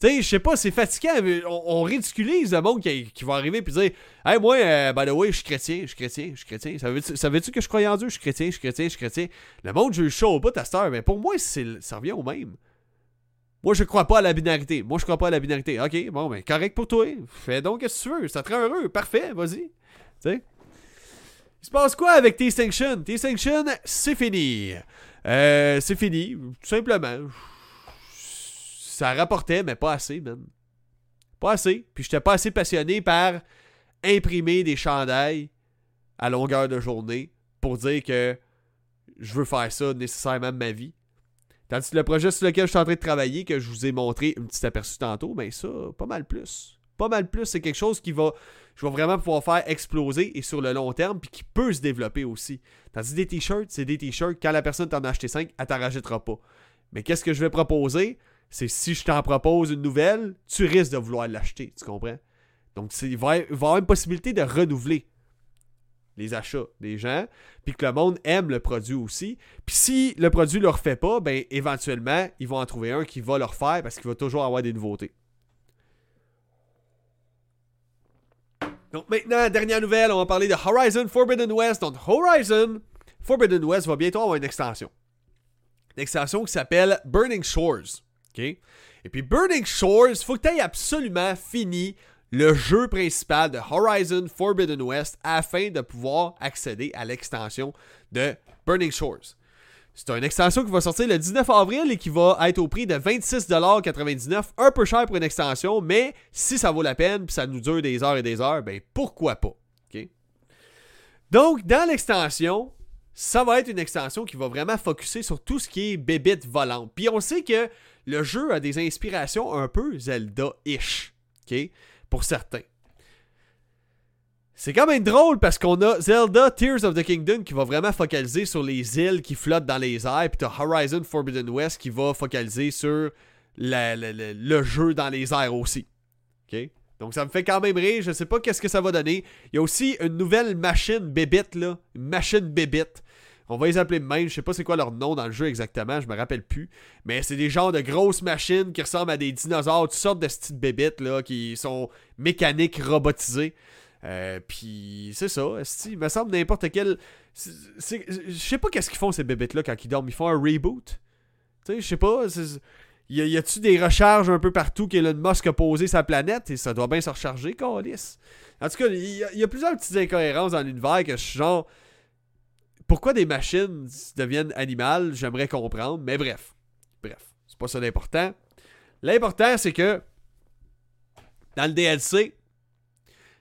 Tu sais, je sais pas, c'est fatigant. On, ridiculise le monde qui, va arriver et dire Hey, moi, euh, by the way, je suis chrétien, je suis chrétien, je suis chrétien. Ça veut-tu que je crois en Dieu? Je suis chrétien, je suis chrétien, je suis chrétien. Le monde, je le show pas ta star, mais pour moi, ça revient au même. Moi, je crois pas à la binarité. Moi, je crois pas à la binarité. Ok, bon, ben, correct pour toi. Fais donc ce que tu veux. Ça te rend heureux. Parfait, vas-y. Tu sais? Il se passe quoi avec T-Sanction? T-Sanction, c'est fini. Euh, c'est fini, tout simplement. Ça rapportait, mais pas assez, man. Pas assez. Puis j'étais pas assez passionné par imprimer des chandails à longueur de journée pour dire que je veux faire ça nécessairement de ma vie. Tandis que le projet sur lequel je suis en train de travailler, que je vous ai montré un petit aperçu tantôt, ben ça, pas mal plus. Pas mal plus, c'est quelque chose qui va, je vais vraiment pouvoir faire exploser et sur le long terme, puis qui peut se développer aussi. Tandis que des t-shirts, c'est des t-shirts, quand la personne t'en a acheté 5, elle t'en rajoutera pas. Mais qu'est-ce que je vais proposer? C'est si je t'en propose une nouvelle, tu risques de vouloir l'acheter, tu comprends? Donc, il va y avoir une possibilité de renouveler les achats des gens, puis que le monde aime le produit aussi. Puis si le produit ne leur fait pas, ben éventuellement, ils vont en trouver un qui va leur faire parce qu'il va toujours avoir des nouveautés. Donc maintenant, dernière nouvelle, on va parler de Horizon Forbidden West. Donc Horizon Forbidden West va bientôt avoir une extension. Une extension qui s'appelle Burning Shores. Et puis Burning Shores, il faut que tu aies absolument fini le jeu principal de Horizon Forbidden West afin de pouvoir accéder à l'extension de Burning Shores. C'est une extension qui va sortir le 19 avril et qui va être au prix de 26,99$. Un peu cher pour une extension, mais si ça vaut la peine puis ça nous dure des heures et des heures, ben pourquoi pas? Donc, dans l'extension, ça va être une extension qui va vraiment focuser sur tout ce qui est bébite volante. Puis on sait que le jeu a des inspirations un peu Zelda-ish. Pour certains. C'est quand même drôle parce qu'on a Zelda Tears of the Kingdom qui va vraiment focaliser sur les îles qui flottent dans les airs, puis t'as Horizon Forbidden West qui va focaliser sur le jeu dans les airs aussi. OK? Donc ça me fait quand même rire, je sais pas qu'est-ce que ça va donner. Il y a aussi une nouvelle machine bébite là, une machine bébite on va les appeler même. Je sais pas c'est quoi leur nom dans le jeu exactement, je me rappelle plus. Mais c'est des genres de grosses machines qui ressemblent à des dinosaures, toutes sortes de petites bébites là, qui sont mécaniques robotisées. Euh, puis c'est ça, il me semble n'importe quel. Je sais pas qu'est-ce qu'ils font ces bébites là quand ils dorment. Ils font un reboot? Tu sais, je sais pas. Y, y a-tu des recharges un peu partout qu'Elon Musk a posé sa planète et ça doit bien se recharger, Calis? En tout cas, il y, y, a plusieurs petites incohérences dans l'univers que je suis genre pourquoi des machines deviennent animales, j'aimerais comprendre, mais bref. Bref, c'est pas ça l'important. L'important, c'est que dans le DLC,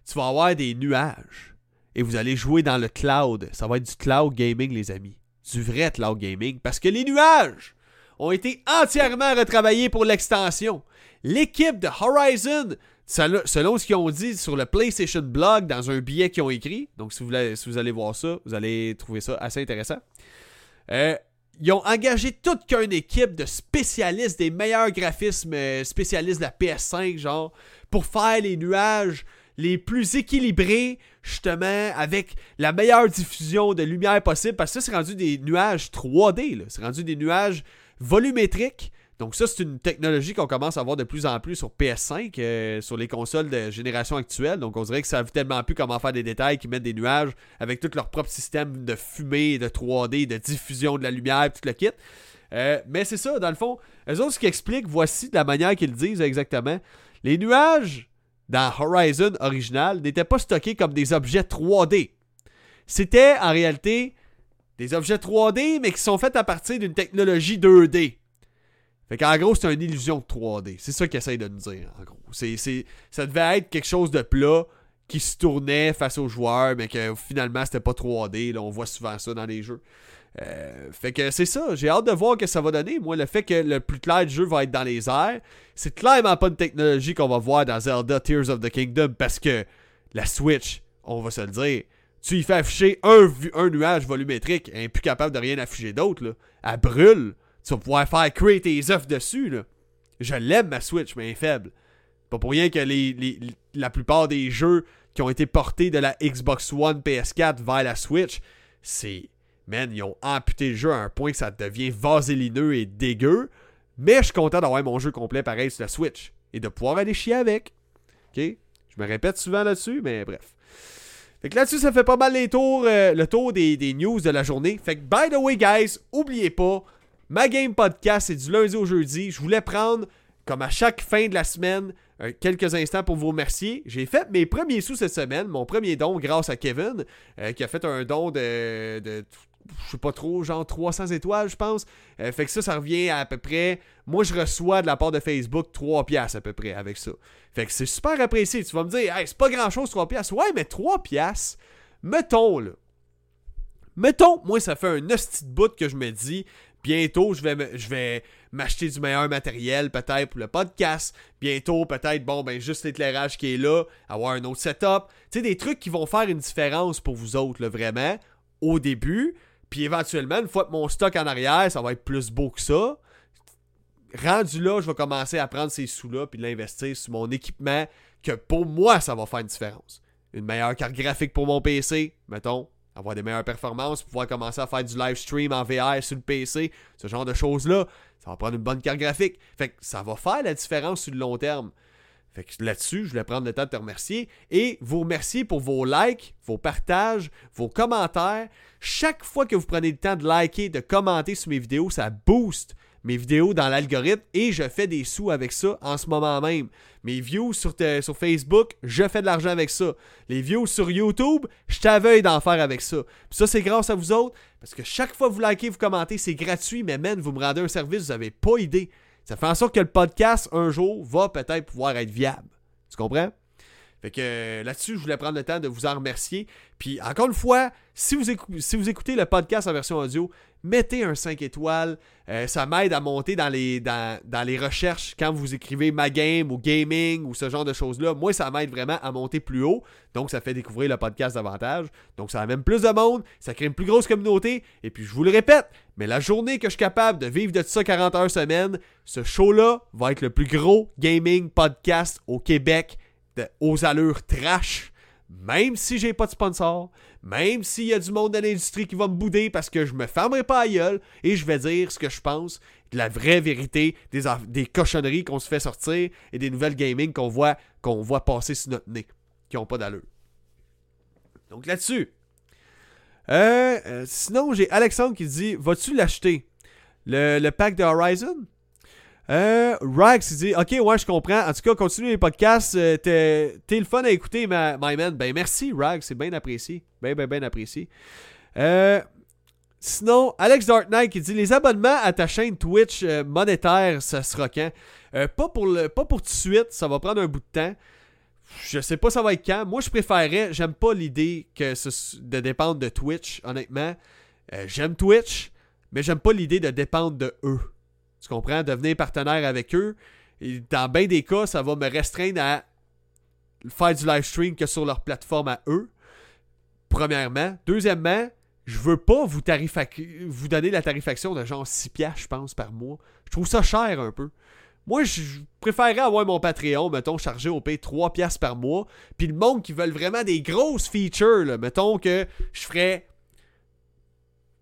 tu vas avoir des nuages et vous allez jouer dans le cloud. Ça va être du cloud gaming, les amis. Du vrai cloud gaming. Parce que les nuages ont été entièrement retravaillés pour l'extension. L'équipe de Horizon Selon ce qu'ils ont dit sur le PlayStation Blog dans un billet qu'ils ont écrit, donc si vous, allez voir ça, vous allez trouver ça assez intéressant. Euh, ils ont engagé toute qu'une équipe de spécialistes, des meilleurs graphismes euh, spécialistes de la PS5, genre, pour faire les nuages les plus équilibrés, justement, avec la meilleure diffusion de lumière possible, parce que ça, c'est rendu des nuages 3D, c'est rendu des nuages volumétriques donc ça, c'est une technologie qu'on commence à voir de plus en plus sur PS5, euh, sur les consoles de génération actuelle. Donc on dirait que ça savent tellement plus comment faire des détails qui mettent des nuages avec tout leur propre système de fumée, de 3D, de diffusion de la lumière, tout le kit. Euh, mais c'est ça, dans le fond, eux autres, ce qu'ils expliquent, voici de la manière qu'ils disent exactement. Les nuages dans Horizon original n'étaient pas stockés comme des objets 3D. C'était en réalité des objets 3D, mais qui sont faits à partir d'une technologie 2D. Fait qu'en gros, c'est une illusion de 3D. C'est ça qu'ils essayent de nous dire, en gros. Ça devait être quelque chose de plat qui se tournait face aux joueurs, mais que finalement, c'était pas 3D. Là, on voit souvent ça dans les jeux. Euh, fait que c'est ça, j'ai hâte de voir que ça va donner. Moi, le fait que le plus clair du jeu va être dans les airs, c'est clairement pas une technologie qu'on va voir dans Zelda Tears of the Kingdom parce que la Switch, on va se le dire, tu y fais afficher un, un nuage volumétrique, elle est plus capable de rien afficher d'autre. Elle brûle tu vas pouvoir faire créer tes œufs dessus. Là. Je l'aime ma Switch, mais elle est faible. Pas pour rien que les, la plupart des jeux qui ont été portés de la Xbox One PS4 vers la Switch, c'est. Man, ils ont amputé le jeu à un point que ça devient vaselineux et dégueu. Mais je suis content d'avoir mon jeu complet pareil sur la Switch. Et de pouvoir aller chier avec. OK? Je me répète souvent là-dessus, mais bref. Fait que là-dessus, ça fait pas mal les tours, euh, le tour des, des, news de la journée. Fait que, by the way, guys, oubliez pas, Ma Game Podcast, c'est du lundi au jeudi. Je voulais prendre, comme à chaque fin de la semaine, euh, quelques instants pour vous remercier. J'ai fait mes premiers sous cette semaine, mon premier don grâce à Kevin, euh, qui a fait un don de, de je sais pas trop, genre 300 étoiles, je pense. Euh, fait que ça, ça revient à, à peu près. Moi, je reçois de la part de Facebook 3 piastres à peu près avec ça. Fait que c'est super apprécié. Tu vas me dire, hey, c'est pas grand chose 3 piastres. Ouais, mais 3 piastres, mettons là. Mettons, moi, ça fait un hostie de bout que je me dis, bientôt, je vais, je vais m'acheter du meilleur matériel, peut-être pour le podcast. Bientôt, peut-être, bon, ben, juste l'éclairage qui est là, avoir un autre setup. Tu sais, des trucs qui vont faire une différence pour vous autres, là, vraiment, au début. Puis éventuellement, une fois que mon stock en arrière, ça va être plus beau que ça. Rendu là, je vais commencer à prendre ces sous-là puis l'investir sur mon équipement que pour moi, ça va faire une différence. Une meilleure carte graphique pour mon PC, mettons, avoir des meilleures performances, pouvoir commencer à faire du live stream en VR sur le PC, ce genre de choses-là, ça va prendre une bonne carte graphique. Fait que ça va faire la différence sur le long terme. Fait que là-dessus, je voulais prendre le temps de te remercier et vous remercier pour vos likes, vos partages, vos commentaires. Chaque fois que vous prenez le temps de liker, de commenter sur mes vidéos, ça booste mes vidéos dans l'algorithme et je fais des sous avec ça en ce moment même. Mes views sur, Facebook, je fais de l'argent avec ça. Les views sur YouTube, je t'aveuille d'en faire avec ça. Ça, c'est grâce à vous autres parce que chaque fois que vous likez, vous commentez, c'est gratuit, mais man, vous me rendez un service, vous n'avez pas idée. Ça fait en sorte que le podcast, un jour, va peut-être pouvoir être viable. Tu comprends? Fait que euh, là-dessus, je voulais prendre le temps de vous en remercier. Puis encore une fois, si vous, écoutez le podcast en version audio, mettez un 5 étoiles. Euh, ça m'aide à monter dans les, dans, les recherches quand vous écrivez ma game ou gaming ou ce genre de choses-là. Moi, ça m'aide vraiment à monter plus haut. Donc, ça fait découvrir le podcast davantage. Donc, ça amène plus de monde. Ça crée une plus grosse communauté. Et puis, je vous le répète, mais la journée que je suis capable de vivre de ça 40 heures semaine, ce show-là va être le plus gros gaming podcast au Québec aux allures trash, même si j'ai pas de sponsor, même s'il y a du monde de l'industrie qui va me bouder parce que je me fermerai pas à gueule et je vais dire ce que je pense, de la vraie vérité, des, des cochonneries qu'on se fait sortir et des nouvelles gaming qu'on voit, qu'on voit passer sur notre nez, qui ont pas d'allure. Donc là-dessus. Euh, euh, sinon, j'ai Alexandre qui dit Vas-tu l'acheter? Le, le pack de Horizon? Euh, Rags, il dit Ok, ouais, je comprends. En tout cas, continue les podcasts. Euh, t'es, le fun à écouter, ma, my man. Ben, merci, Rags. C'est bien apprécié. Ben, ben, ben apprécié. Euh, sinon, Alex Dark Knight qui dit Les abonnements à ta chaîne Twitch euh, monétaire, ça sera quand? Pas, pour le, pas pour tout de suite. Ça va prendre un bout de temps. Je sais pas ça va être quand. Moi, je préférerais. J'aime pas l'idée que de dépendre de Twitch, honnêtement. J'aime Twitch, mais j'aime pas l'idée de dépendre de eux. Tu comprends? Devenir partenaire avec eux. Et dans bien des cas, ça va me restreindre à faire du live stream que sur leur plateforme à eux. Premièrement. Deuxièmement, je veux pas vous, vous donner la tarifaction de genre 6 piastres, je pense, par mois. Je trouve ça cher un peu. Moi, je préférerais avoir mon Patreon, mettons, chargé au pay 3 piastres par mois. Puis le monde qui veulent vraiment des grosses features, là, mettons que je ferais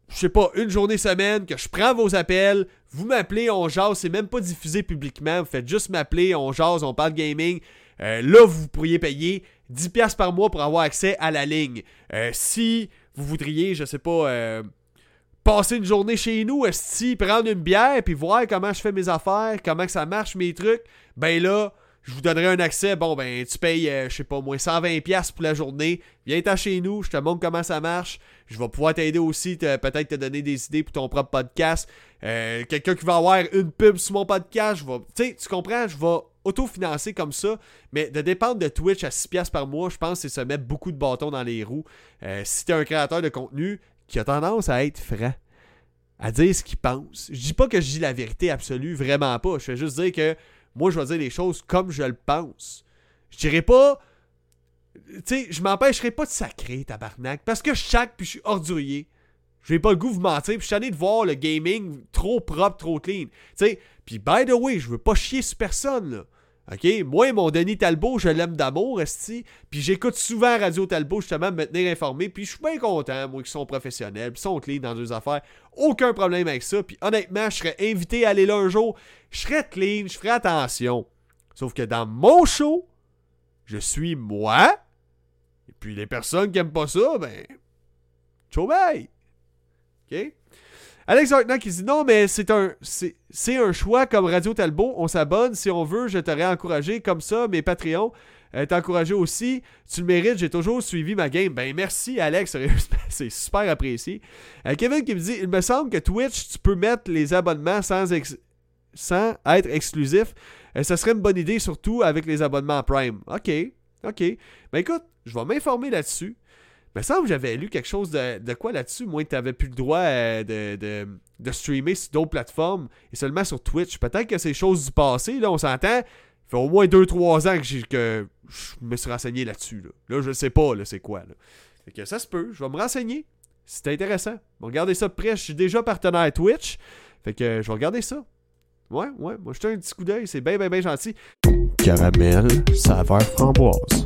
je sais pas, une journée semaine, que je prends vos appels, vous m'appelez, on jase, c'est même pas diffusé publiquement, vous faites juste m'appeler, on jase, on parle gaming. Euh, là, vous pourriez payer 10$ par mois pour avoir accès à la ligne. Euh, si vous voudriez, je sais pas, euh, passer une journée chez nous, si prendre une bière, puis voir comment je fais mes affaires, comment que ça marche mes trucs, ben là, je vous donnerai un accès. Bon, ben, tu payes, euh, je sais pas, moins 120$ pour la journée. Viens-t'en chez nous, je te montre comment ça marche. Je vais pouvoir t'aider aussi, peut-être te donner des idées pour ton propre podcast. Euh, quelqu'un qui va avoir une pub sur mon podcast, je vais. Tu sais, tu comprends, je vais autofinancer comme ça. Mais de dépendre de Twitch à 6$ par mois, je pense que c'est se mettre beaucoup de bâtons dans les roues. Euh, si t'es un créateur de contenu qui a tendance à être franc à dire ce qu'il pense. Je dis pas que je dis la vérité absolue, vraiment pas. Je vais juste dire que moi, je vais dire les choses comme je le pense. Je dirais pas. Tu sais, je m'empêcherai pas de sacrer, tabarnak. Parce que je chaque puis je suis ordurier. Je vais pas le goût de vous mentir. Je suis allé de voir le gaming trop propre, trop clean. Tu sais, puis by the way, je veux pas chier sur personne, là. OK? Moi, mon Denis Talbot, je l'aime d'amour, esti. Puis j'écoute souvent Radio Talbot, justement, me tenir informé. Puis je suis bien content, moi, qu'ils sont professionnels. Puis sont clean dans deux affaires. Aucun problème avec ça. Puis honnêtement, je serais invité à aller là un jour. Je serais clean, je ferais attention. Sauf que dans mon show, je suis moi. Et puis les personnes qui aiment pas ça, ben. Ciao, bye! OK? Alex Hartnett qui dit non, mais c'est un, c'est, un choix comme Radio Talbot. On s'abonne si on veut. Je t'aurais encouragé comme ça. Mes Patreons euh, encouragé aussi. Tu le mérites. J'ai toujours suivi ma game. Ben merci, Alex. c'est super apprécié. Euh, Kevin qui me dit il me semble que Twitch, tu peux mettre les abonnements sans, sans être exclusif. Euh, ça serait une bonne idée, surtout avec les abonnements Prime. Ok, ok. Ben écoute, je vais m'informer là-dessus. Semble que j'avais lu quelque chose de, quoi là-dessus. Moi, tu n'avais plus le droit euh, de, de, streamer sur d'autres plateformes et seulement sur Twitch. Peut-être que c'est choses du passé, là, on s'entend. Il fait au moins 2-3 ans que, je me suis renseigné là-dessus. Là. je ne sais pas c'est quoi. Fait que ça se peut, je vais me renseigner. C'est intéressant. Regardez ça de près. Je suis déjà partenaire Twitch. Fait que je vais regarder ça. Ouais, ouais, moi je un petit coup d'œil, c'est bien, bien, bien gentil. Caramel, saveur framboise.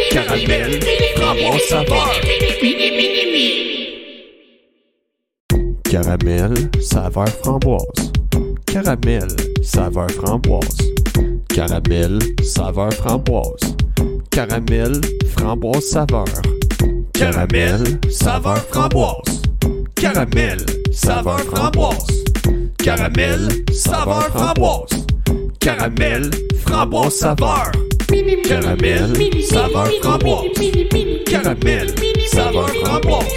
Caramel, framboise saveur. Caramel, saveur framboise. Caramel, saveur framboise. Caramel, saveur framboise. Caramel, framboise saveur. Caramel, saveur framboise. Caramel, saveur framboise. Caramel, saveur framboise. Caramel, framboise saveur. Caramel, saveur framboise. Caramel, saveur framboise.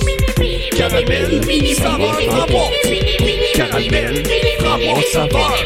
Caramel, saveur framboise. Caramel, framboise saveur.